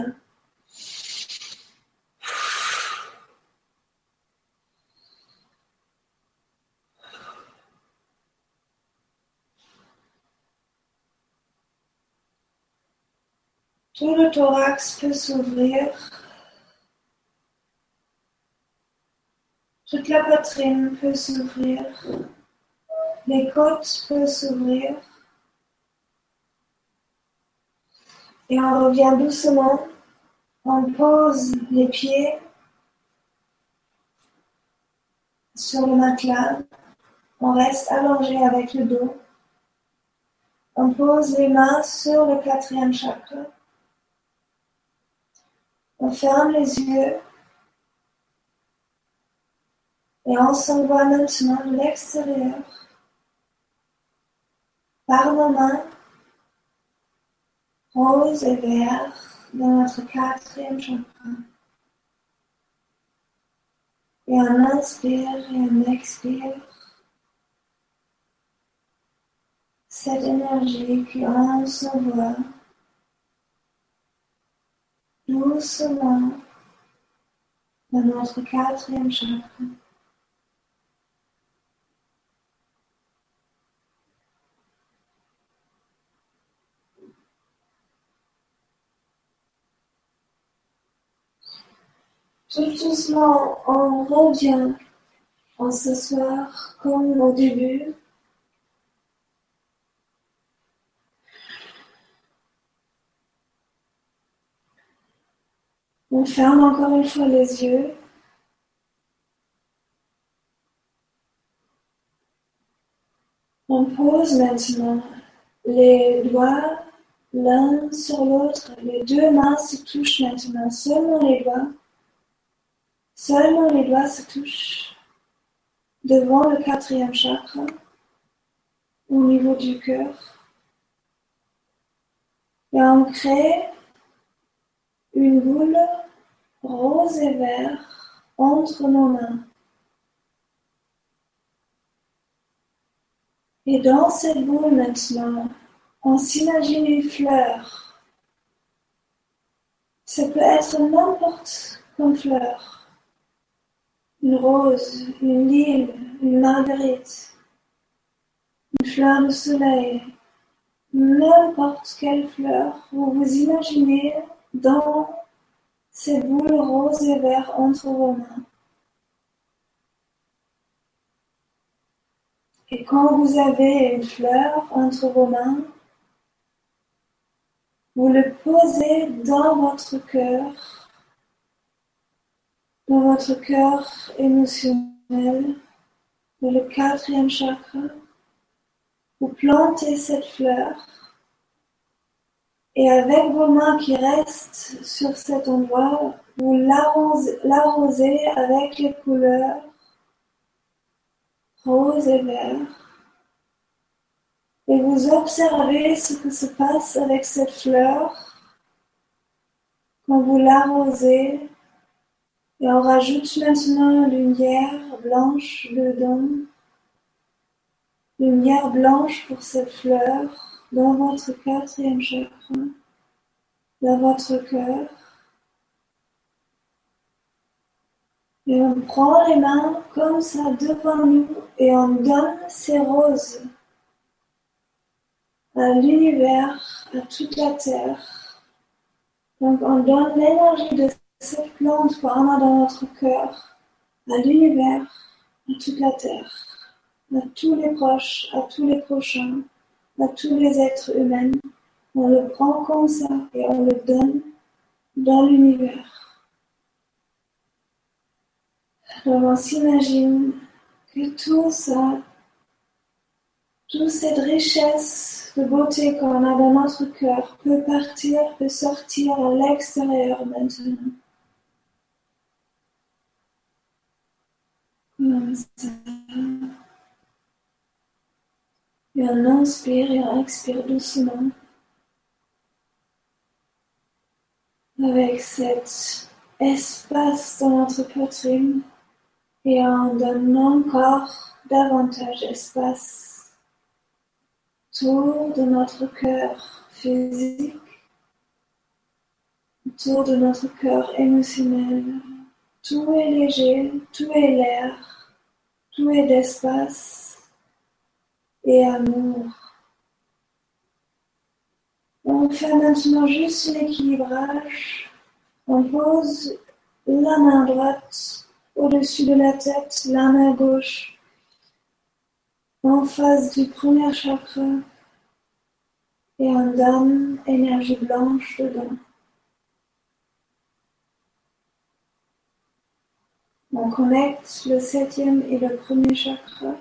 Tout le thorax peut s'ouvrir. Toute la poitrine peut s'ouvrir. Les côtes peuvent s'ouvrir. Et on revient doucement. On pose les pieds sur le matelas. On reste allongé avec le dos. On pose les mains sur le quatrième chakra. On ferme les yeux et on s'envoie maintenant de l'extérieur par nos mains rose et vert dans notre quatrième chakra. Et on inspire et on expire cette énergie qui en s'envoie doucement dans notre quatrième chakra. Tout doucement, on revient en s'asseoir comme au début. On ferme encore une fois les yeux. On pose maintenant les doigts l'un sur l'autre. Les deux mains se touchent maintenant, seulement les doigts. Seulement les doigts se touchent devant le quatrième chakra, au niveau du cœur. Et on crée une boule rose et vert entre nos mains. Et dans cette boule maintenant, on s'imagine une fleur. Ça peut être n'importe quelle fleur. Une rose, une lime, une marguerite, une fleur de soleil, n'importe quelle fleur vous vous imaginez dans ces boules roses et vertes entre vos mains. Et quand vous avez une fleur entre vos mains, vous le posez dans votre cœur, dans votre cœur émotionnel, dans le quatrième chakra. Vous plantez cette fleur et avec vos mains qui restent sur cet endroit, vous l'arrosez avec les couleurs rose et vert. Et vous observez ce que se passe avec cette fleur quand vous l'arrosez. Et on rajoute maintenant lumière blanche dedans. Lumière blanche pour cette fleur dans votre quatrième chakra, dans votre cœur. Et on prend les mains comme ça devant nous et on donne ces roses à l'univers, à toute la terre. Donc on donne l'énergie de cette plante qu'on a dans notre cœur à l'univers, à toute la terre, à tous les proches, à tous les prochains à tous les êtres humains. On le prend comme ça et on le donne dans l'univers. Alors on s'imagine que tout ça toute cette richesse de beauté qu'on a dans notre cœur peut partir, peut sortir à l'extérieur maintenant. Et on inspire et on expire doucement. Avec cet espace dans notre poitrine et on donne encore davantage d'espace autour de notre cœur physique, autour de notre cœur émotionnel. Tout est léger, tout est l'air, est d'espace et amour. On fait maintenant juste l'équilibrage. On pose la main droite au-dessus de la tête, la main gauche en face du premier chakra et on donne énergie blanche dedans. On connecte le septième et le premier chakra.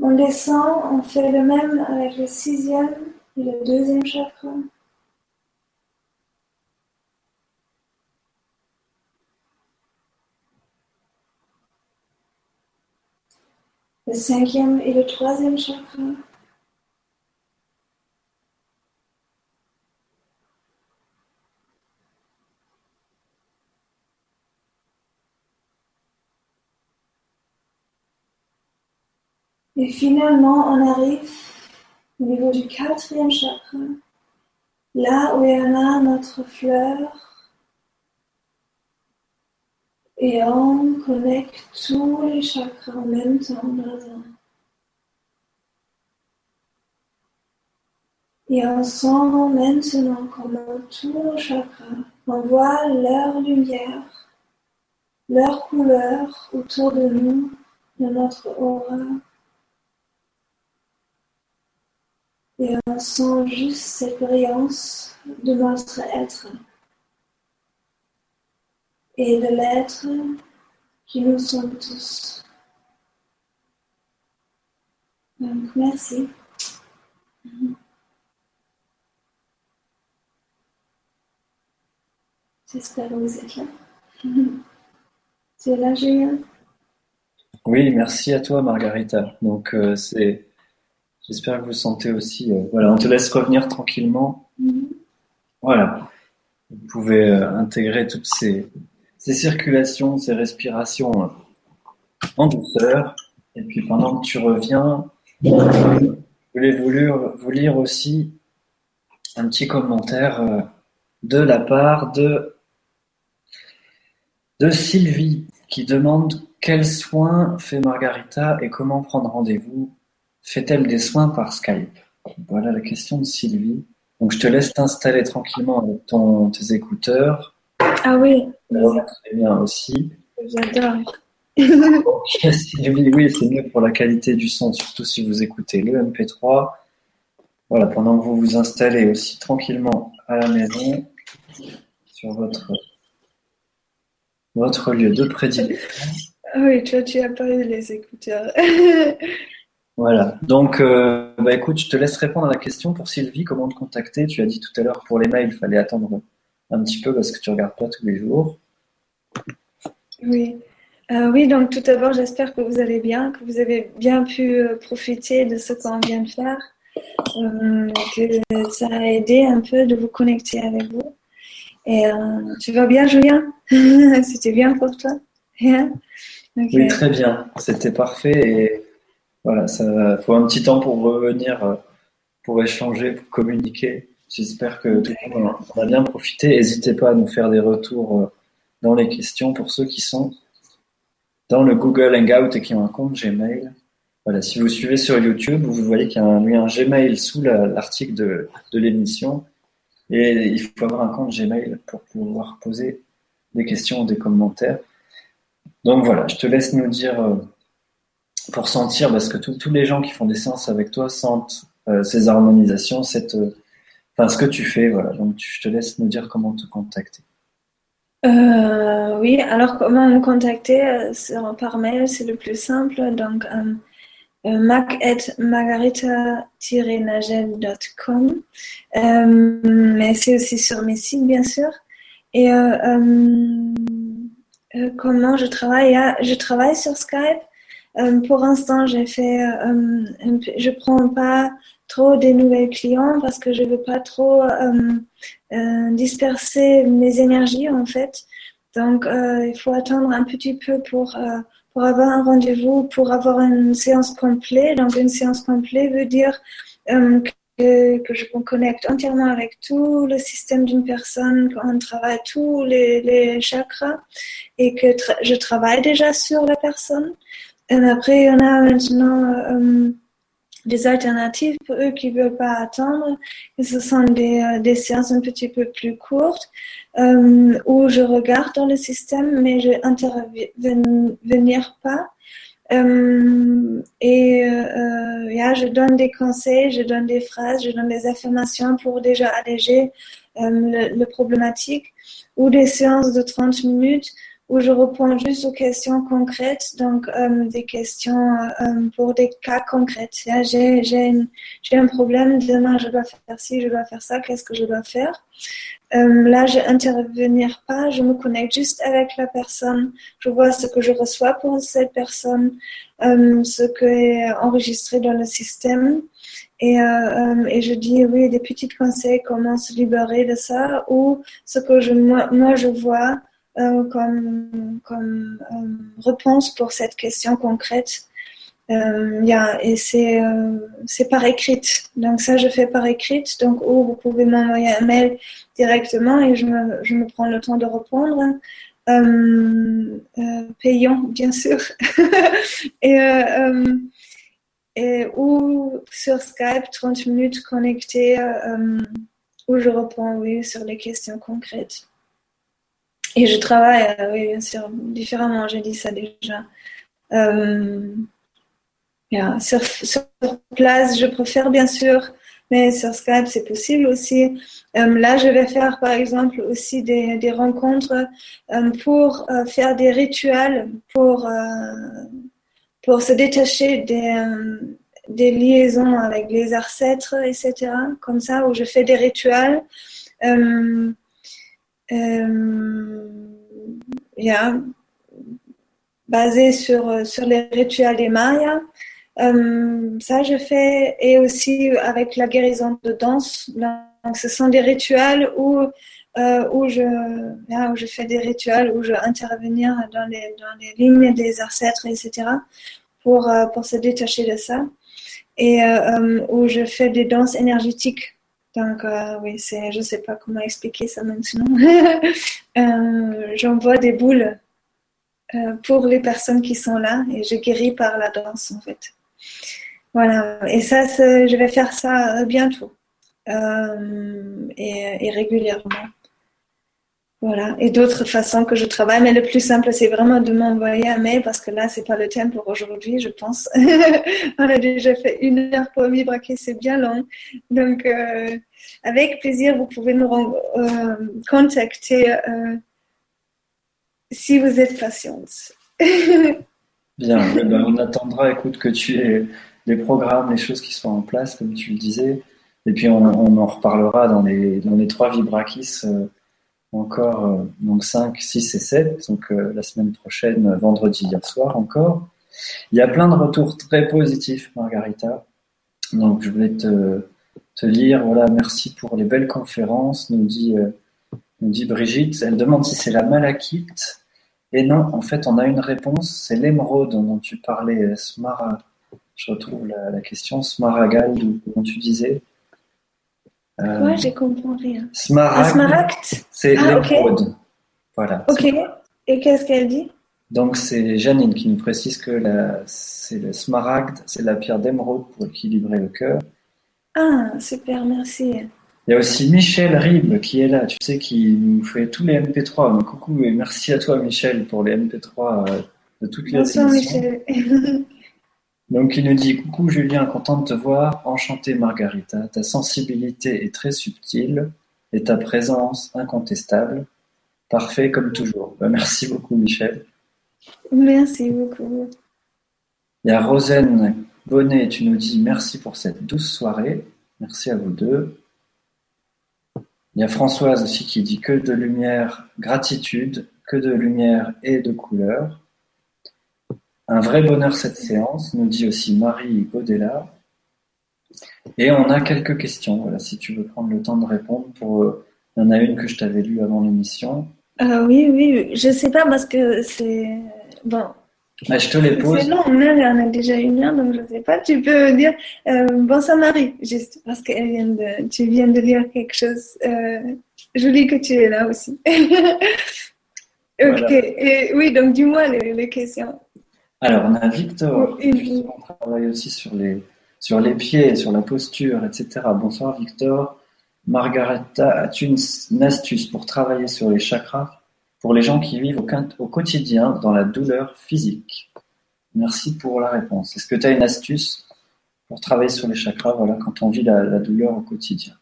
On descend, on fait le même avec le sixième et le deuxième chakra. le cinquième et le troisième chakra. Et finalement, on arrive au niveau du quatrième chakra, là où il y en a notre fleur et on connecte tous les chakras en même temps Et on sent maintenant comment tous nos chakras envoient leur lumière, leur couleur autour de nous, de notre aura. Et on sent juste cette brillance de notre être et de l'être qui nous sommes tous. Donc, merci. J'espère que vous êtes là. Es là, Julien Oui, merci à toi, Margarita. Donc, euh, c'est. J'espère que vous sentez aussi. Euh, voilà, on te laisse revenir tranquillement. Mm-hmm. Voilà. Vous pouvez euh, intégrer toutes ces, ces circulations, ces respirations euh, en douceur. Et puis pendant que tu reviens, je voulais vous lire, aussi un petit commentaire de la part de, de Sylvie qui demande quels soins fait Margarita et comment prendre rendez-vous Fait-elle des soins par Skype? Voilà la question de Sylvie. Donc je te laisse t'installer tranquillement avec ton, tes écouteurs. Ah oui. très bien aussi. J'adore. oui, c'est mieux pour la qualité du son, surtout si vous écoutez le MP3. Voilà, pendant que vous vous installez aussi tranquillement à la maison, sur votre, votre lieu de prédilection. Ah oui, toi, tu as pas eu les écouteurs. voilà, donc, euh, bah, écoute, je te laisse répondre à la question pour Sylvie, comment te contacter. Tu as dit tout à l'heure pour les mails, il fallait attendre un petit peu parce que tu regardes pas tous les jours. Oui. Euh, oui, donc tout d'abord, j'espère que vous allez bien, que vous avez bien pu euh, profiter de ce qu'on vient de faire, que ça a aidé un peu de vous connecter avec vous. Et tu vas bien, Julien? C'était bien pour toi? Oui, très bien. C'était parfait. Et voilà, ça faut un petit temps pour revenir, pour échanger, pour communiquer. J'espère que tout le monde en a bien profité. N'hésitez pas à nous faire des retours euh, dans les questions pour ceux qui sont dans le Google Hangout et qui ont un compte Gmail. Voilà, si vous suivez sur YouTube, vous voyez qu'il y a un lien Gmail sous l'article de, de l'émission. Et il faut avoir un compte Gmail pour pouvoir poser des questions ou des commentaires. Donc voilà, je te laisse nous dire euh, pour sentir, parce que tous les gens qui font des séances avec toi sentent euh, ces harmonisations, cette, ce que tu fais, voilà. Donc, je te laisse nous dire comment te contacter. Euh, oui, alors comment me contacter euh, Par mail, c'est le plus simple. Donc, euh, mac.margarita-nagel.com. Euh, mais c'est aussi sur mes sites, bien sûr. Et euh, euh, comment je travaille? Ah, Je travaille sur Skype. Pour l'instant, j'ai fait, je prends pas trop des nouvelles clients parce que je veux pas trop disperser mes énergies en fait. Donc, il faut attendre un petit peu pour pour avoir un rendez-vous, pour avoir une séance complète. Donc, une séance complète veut dire euh, que, je me connecte entièrement avec tout le système d'une personne, qu'on travaille tous les, chakras et que je travaille déjà sur la personne. Et après, il y en a maintenant euh, des alternatives pour eux qui ne veulent pas attendre. Et ce sont des, euh, des séances un petit peu plus courtes euh, où je regarde dans le système, mais je n'interviens pas. Euh, et euh, yeah, je donne des conseils, je donne des phrases, je donne des affirmations pour déjà alléger euh, le, problématique ou des séances de 30 minutes où je réponds juste aux questions concrètes, donc euh, des questions euh, pour des cas concrets. J'ai, un problème, demain je dois faire ci, je dois faire ça, qu'est-ce que je dois faire? Euh, Là, je n'intervenir pas, je me connecte juste avec la personne, je vois ce que je reçois pour cette personne, euh, ce qui est enregistré dans le système. Et, euh, je dis oui des petits conseils comment se libérer de ça ou ce que je, moi je vois euh, comme, comme euh, réponse pour cette question concrète. Euh, yeah, et c'est c'est par écrit. Donc ça, je fais par écrit. Donc ou vous pouvez m'envoyer un mail directement et je me, je me prends le temps de répondre. payant, bien sûr. et, et, ou sur Skype, 30 minutes connecté où je réponds oui sur les questions concrètes. Et je travaille, euh, oui, bien sûr, différemment, j'ai dit ça déjà. Euh, sur, place, je préfère bien sûr, mais sur Skype, c'est possible aussi. Euh, là, je vais faire par exemple aussi des, des rencontres pour faire des rituels, pour, pour se détacher des, des liaisons avec les ancêtres, etc. Comme ça, où je fais des rituels. Yeah, basé sur, sur les rituels des Mayas. Euh, ça, je fais, et aussi avec la guérison de danse. Donc, ce sont des rituels où, euh, où, je, où je fais des rituels, où je intervenir dans les, dans les lignes des ancêtres, etc., pour, pour se détacher de ça. Et où je fais des danses énergétiques donc, euh, oui, c'est, je ne sais pas comment expliquer ça maintenant. euh, j'envoie des boules euh, pour les personnes qui sont là et je guéris par la danse, en fait. Voilà, et ça, je vais faire ça bientôt et régulièrement. Voilà. Et d'autres façons que je travaille, mais le plus simple, c'est vraiment de m'envoyer un mail parce que là, c'est pas le thème pour aujourd'hui, je pense. On a déjà fait une heure pour braquer, c'est bien long. Donc, euh, avec plaisir, vous pouvez nous euh, contacter euh, si vous êtes patiente. bien, eh ben, on attendra, écoute, que tu aies des programmes, les choses qui soient en place, comme tu le disais. Et puis, on, en reparlera dans les, dans les trois vibrakis encore euh, donc 5, 6 et 7, donc euh, la semaine prochaine, euh, vendredi, hier soir encore. Il y a plein de retours très positifs, Margarita. Donc je voulais te, te lire, voilà, merci pour les belles conférences, nous dit, nous dit Brigitte. Elle demande si c'est la malachite. Et non, en fait, on a une réponse, c'est l'émeraude dont tu parlais, Smara. Je retrouve la, la question, Smaragal, dont tu disais. Quoi J'ai compris rien. Smaragd. C'est ah, l'émeraude. Voilà. Ok. Et qu'est-ce qu'elle dit? Donc c'est Janine qui nous précise que c'est le smaragd, c'est la pierre d'émeraude pour équilibrer le cœur. Ah, super, merci. Il y a aussi Michel Rib qui est là, tu sais, qui nous fait tous les MP3. Donc, coucou et merci à toi Michel pour les MP3 euh, de toutes les Bonsoir Michel. Donc il nous dit Coucou Julien, content de te voir, enchanté Margarita, ta sensibilité est très subtile et ta présence incontestable. Parfait comme toujours. Ben, merci beaucoup Michel. Merci beaucoup. Il y a Rosen Bonnet, tu nous dis merci pour cette douce soirée. Merci à vous deux. Il y a Françoise aussi qui dit que de lumière, gratitude, que de lumière et de couleur. Un vrai bonheur cette séance, nous dit aussi Marie Godella. Et on a quelques questions, voilà, si tu veux prendre le temps de répondre. Pour, euh, il y en a une que je t'avais lue avant l'émission. Euh, oui, oui, je sais pas parce que c'est. Bon. Bah, je te les pose. C'est long, il y en a déjà une, donc je sais pas. Tu peux dire euh, bonsoir Marie, juste parce que vient de, tu viens de lire quelque chose. Euh, joli que tu es là aussi. ok, et, oui, donc dis-moi les, les, questions. Alors, on a Victor, qui travaille aussi sur les, sur les pieds, sur la posture, etc. Bonsoir Victor. Margareta, as-tu une astuce pour travailler sur les chakras pour les gens qui vivent au, quotidien dans la douleur physique Merci pour la réponse. Est-ce que tu as une astuce pour travailler sur les chakras voilà, quand on vit la, douleur au quotidien?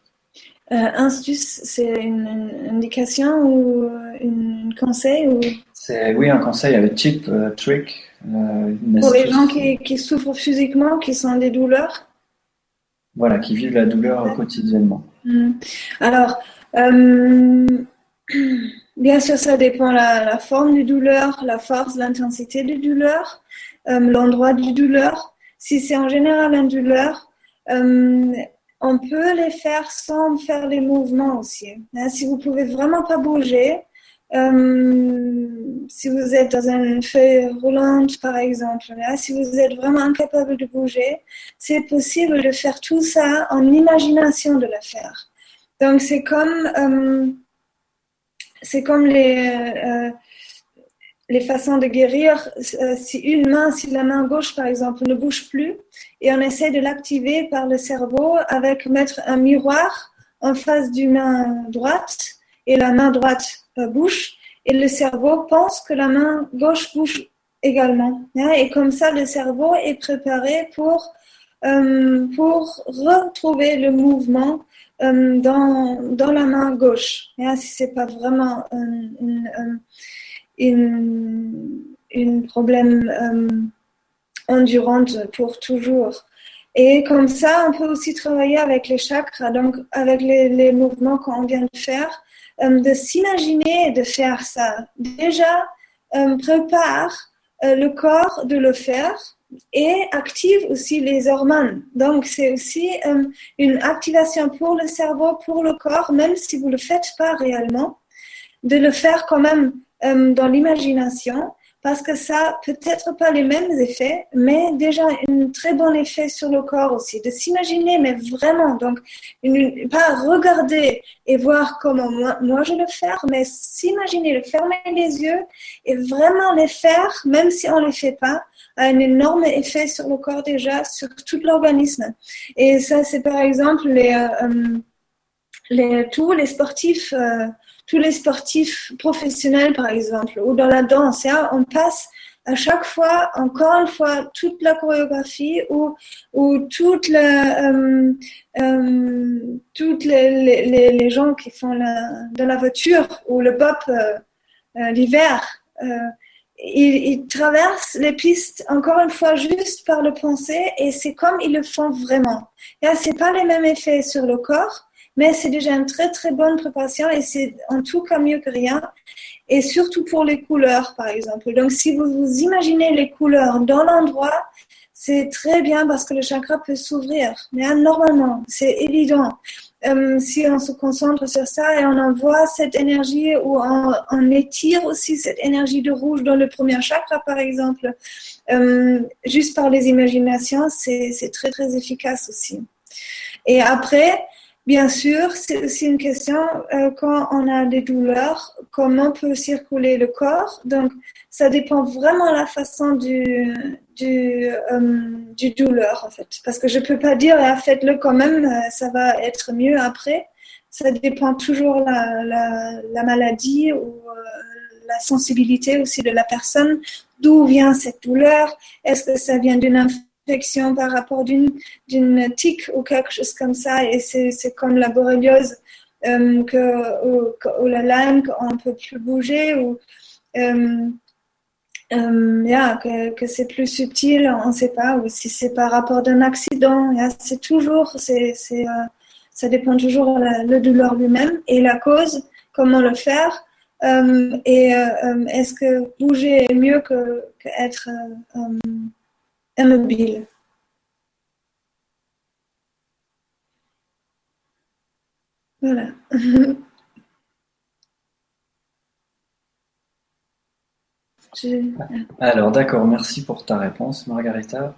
Euh, Astuce, c'est une, indication ou un conseil ou... C'est oui un conseil avec tip, euh, trick. Pour les gens qui, qui, souffrent physiquement, qui sont des douleurs. Voilà, qui vivent la douleur quotidiennement. Mm. Alors, euh, bien sûr, ça dépend la, la forme du douleur, la force, l'intensité du douleur, euh, l'endroit du douleur. Si c'est en général une douleur, euh, on peut les faire sans faire les mouvements aussi. Hein, si vous pouvez vraiment pas bouger, si vous êtes dans une feuille roulante, par exemple, si vous êtes vraiment incapable de bouger, c'est possible de faire tout ça en imagination de le faire. Donc c'est comme euh, comme les euh, les façons de guérir. Euh, si une main, si la main gauche par exemple ne bouge plus, et on essaie de l'activer par le cerveau avec mettre un miroir en face d'une main droite et la main droite bouge et le cerveau pense que la main gauche bouge également. Hein, et comme ça, le cerveau est préparé pour, euh, pour retrouver le mouvement euh, dans, dans la main gauche. Hein, si c'est pas vraiment un, une, problème euh, endurante pour toujours. Et comme ça, on peut aussi travailler avec les chakras, donc avec les, les mouvements qu'on vient de faire. Euh, de s'imaginer de faire ça. Déjà, euh, prépare euh, le corps de le faire et active aussi les hormones. Donc, c'est aussi une activation pour le cerveau, pour le corps, même si vous ne le faites pas réellement, de le faire quand même dans l'imagination parce que ça peut-être pas les mêmes effets, mais déjà un très bon effet sur le corps aussi, de s'imaginer, mais vraiment, donc pas regarder et voir comment moi, moi je le faire, mais s'imaginer, le fermer les yeux et vraiment les faire, même si on les fait pas, a un énorme effet sur le corps déjà, sur tout l'organisme. Et ça, c'est par exemple les, euh, euh, tous les sportifs. Euh, tous les sportifs professionnels, par exemple, ou dans la danse, hein, on passe à chaque fois, encore une fois, toute la chorégraphie ou, ou toute euh, euh, toutes les, les, gens qui font la, dans la voiture ou le bop euh, l'hiver. Ils, ils, traversent les pistes encore une fois juste par le pensée et c'est comme ils le font vraiment. Et c'est pas les mêmes effets sur le corps, mais c'est déjà une très très bonne préparation et c'est en tout cas mieux que rien. Et surtout pour les couleurs, par exemple. Donc, si vous vous imaginez les couleurs dans l'endroit, c'est très bien parce que le chakra peut s'ouvrir. Mais normalement, c'est évident. Euh, si on se concentre sur ça et on envoie cette énergie ou on, étire aussi cette énergie de rouge dans le premier chakra, par exemple, euh, juste par les imaginations, c'est très très efficace aussi. Et après, Bien sûr, c'est aussi une question euh, quand on a des douleurs, comment peut circuler le corps. Donc, ça dépend vraiment de la façon du, du, euh, du douleur, en fait. Parce que je peux pas dire, ah, faites-le quand même, euh, ça va être mieux après. Ça dépend toujours la, la, la maladie ou la sensibilité aussi de la personne. D'où vient cette douleur? Est-ce que ça vient d'une par rapport d'une d'une tique ou quelque chose comme ça et c'est comme la borréliose euh, que ou, la langue on peut plus bouger ou euh, euh, que, que c'est plus subtil, on ne sait pas, ou si c'est par rapport d'un accident, c'est toujours, c'est, c'est, euh, ça dépend toujours de la, douleur lui-même et la cause, comment le faire, euh, et est-ce que bouger est mieux que, que être immobile. Voilà. Alors, d'accord, merci pour ta réponse, Margarita.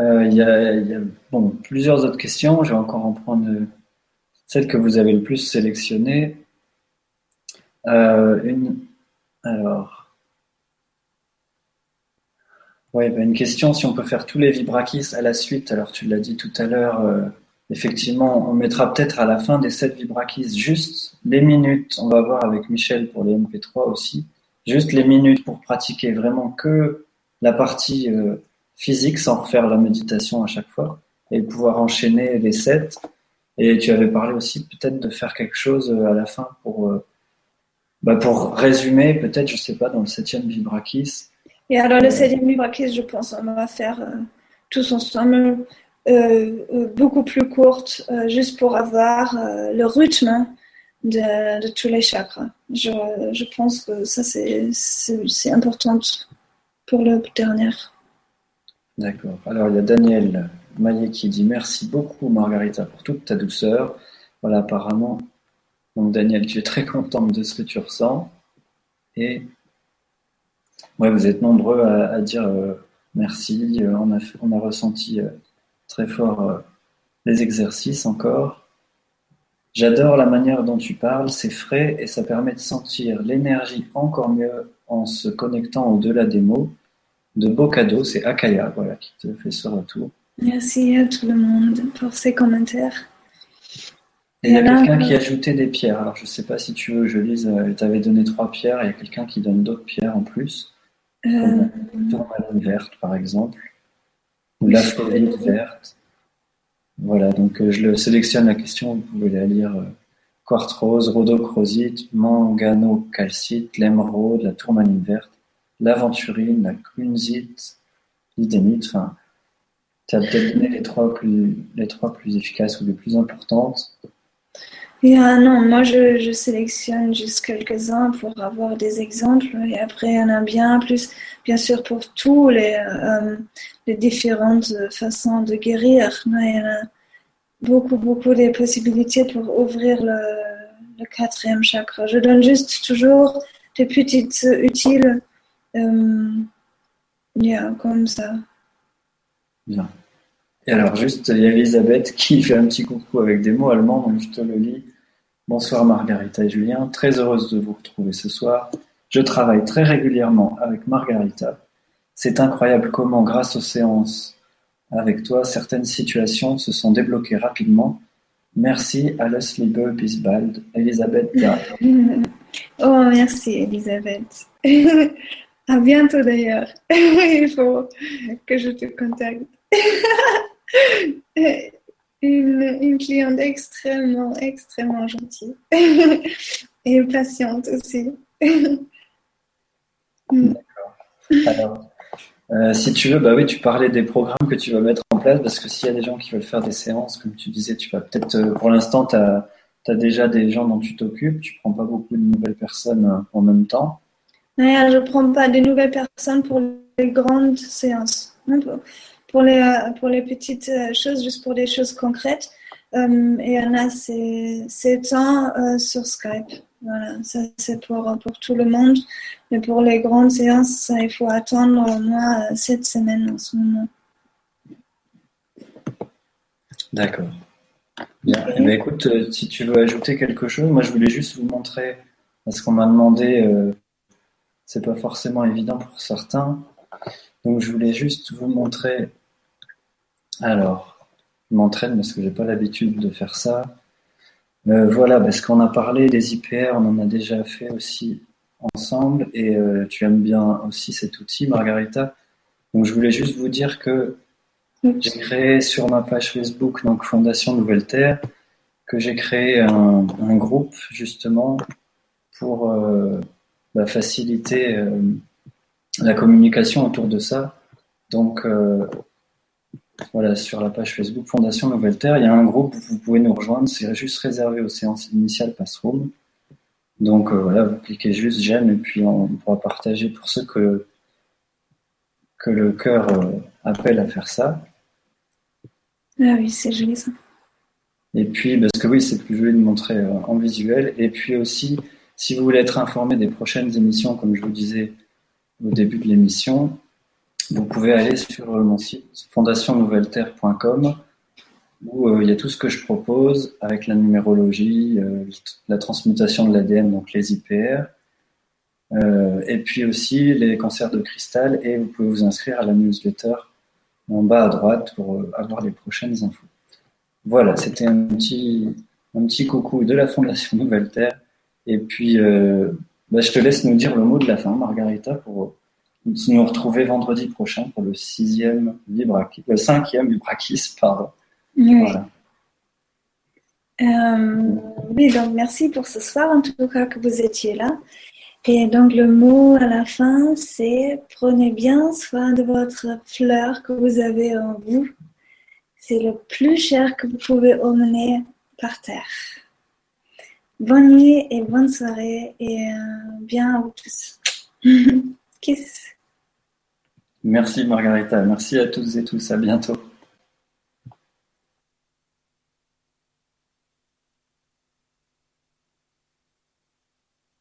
Euh, il y, a, bon, plusieurs autres questions. Je vais encore en prendre celle que vous avez le plus sélectionnée. Euh, une, alors, ouais, bah, une question si on peut faire tous les vibrakis à la suite. Alors, tu l'as dit tout à l'heure, euh, effectivement, on mettra peut-être à la fin des 7 vibrakis juste les minutes. On va voir avec Michel pour les MP3 aussi juste les minutes pour pratiquer vraiment que la partie euh, physique sans refaire la méditation à chaque fois et pouvoir enchaîner les sets. Et tu avais parlé aussi peut-être de faire quelque chose euh, à la fin pour, bah pour résumer, peut-être, je sais pas, dans le septième Vibrakis. Et alors, le septième Vibrakis, je pense, on va faire tous ensemble, beaucoup plus courte, juste pour avoir le rythme de, tous les chakras. Je, je pense que ça, c'est important pour le dernier. D'accord. Alors, il y a Daniel Maillet qui dit Merci beaucoup, Margarita, pour toute ta douceur. Voilà, apparemment. Donc, Daniel, tu es très contente de ce que tu ressens. Et ouais, vous êtes nombreux à, dire euh, merci. Euh, on, a, on a ressenti euh, très fort les exercices encore. J'adore la manière dont tu parles, c'est frais et ça permet de sentir l'énergie encore mieux en se connectant au-delà des mots. De beaux cadeaux, c'est Akaya voilà, qui te fait ce retour. Merci à tout le monde pour ces commentaires. Et il y a quelqu'un qui a ajouté des pierres. Alors je ne sais pas si tu veux, je lise, elle t'avait donné trois pierres, il y a quelqu'un qui donne d'autres pierres en plus. Euh... Comme la verte par exemple, ou la verte. Voilà, donc euh, je le sélectionne la question, vous pouvez la lire. Euh, quartz-rose, rhodochrosite, manganocalcite, l'émeraude, la tourmaline verte, l'aventurine, la grunzite, l'idénite. Enfin, tu as peut-être donné les trois, plus, les trois plus efficaces ou les plus importantes. Yeah, non, moi je, sélectionne juste quelques-uns pour avoir des exemples et après il y en a bien plus, bien sûr pour tous les, euh, les différentes façons de guérir. Il y en a beaucoup, beaucoup de possibilités pour ouvrir le, le quatrième chakra. Je donne juste toujours des petites utiles euh, comme ça. Bien. Et alors juste, il y a Elisabeth qui fait un petit coucou avec des mots allemands, donc je te le lis. Bonsoir Margarita et Julien, très heureuse de vous retrouver ce soir. Je travaille très régulièrement avec Margarita c'est incroyable comment, grâce aux séances avec toi, certaines situations se sont débloquées rapidement. Merci, alles Liebe, bis bald, Elisabeth oh, merci, Elisabeth. à bientôt d'ailleurs. Il faut que je te contacte. Une, une cliente extrêmement, extrêmement gentille et patiente aussi. D'accord. Alors, euh, si tu veux, bah oui, tu parlais des programmes que tu vas mettre en place, parce que s'il y a des gens qui veulent faire des séances, comme tu disais, tu vas peut-être, euh, pour l'instant, tu as, déjà des gens dont tu t'occupes, tu prends pas beaucoup de nouvelles personnes euh, en même temps. je ne prends pas de nouvelles personnes pour les grandes séances. Pour les, pour les petites choses, juste pour des choses concrètes. et il y en a, c'est temps sur Skype. Voilà, ça c'est pour, pour tout le monde. Mais pour les grandes séances, il faut attendre au moins sept semaines en ce moment. D'accord. Bien. Eh ben, écoute, euh, si tu veux ajouter quelque chose, moi je voulais juste vous montrer, parce qu'on m'a demandé, euh, c'est pas forcément évident pour certains, donc je voulais juste vous montrer. Alors, je m'entraîne parce que j'ai pas l'habitude de faire ça. Euh, voilà, parce qu'on a parlé des IPR, on en a déjà fait aussi ensemble, et euh, tu aimes bien aussi cet outil, Margarita. Donc je voulais juste vous dire que j'ai créé sur ma page Facebook, donc Fondation Nouvelle Terre, que j'ai créé un, groupe justement pour euh, bah, faciliter la communication autour de ça. Donc, voilà, sur la page Facebook Fondation Nouvelle Terre, il y a un groupe où vous pouvez nous rejoindre. C'est juste réservé aux séances initiales Passroom. Donc euh, voilà, vous cliquez juste j'aime et puis on pourra partager pour ceux que, que le cœur euh, appelle à faire ça. Ah oui, c'est joli ça. Et puis, parce que oui, c'est plus joli de montrer en visuel. Et puis aussi, si vous voulez être informé des prochaines émissions, comme je vous disais au début de l'émission, vous pouvez aller sur mon site fondationnouvelleterre.com où euh, il y a tout ce que je propose avec la numérologie, euh, la transmutation de l'ADN, donc les IPR, euh, et puis aussi les cancers de cristal, et vous pouvez vous inscrire à la newsletter en bas à droite pour avoir les prochaines infos. Voilà, c'était un petit, un petit coucou de la Fondation Nouvelle Terre. Et puis, bah, je te laisse nous dire le mot de la fin, Margarita, pour nous retrouver vendredi prochain pour le sixième Vibrakis, le cinquième Vibrakis, pardon. Oui. Euh, oui, donc merci pour ce soir, en tout cas que vous étiez là. Et donc le mot à la fin, c'est prenez bien soin de votre fleur que vous avez en vous. C'est le plus cher que vous pouvez emmener par terre. Bonne nuit et bonne soirée et euh, bien à vous tous. Kiss. Merci Margarita, merci à toutes et tous, à bientôt.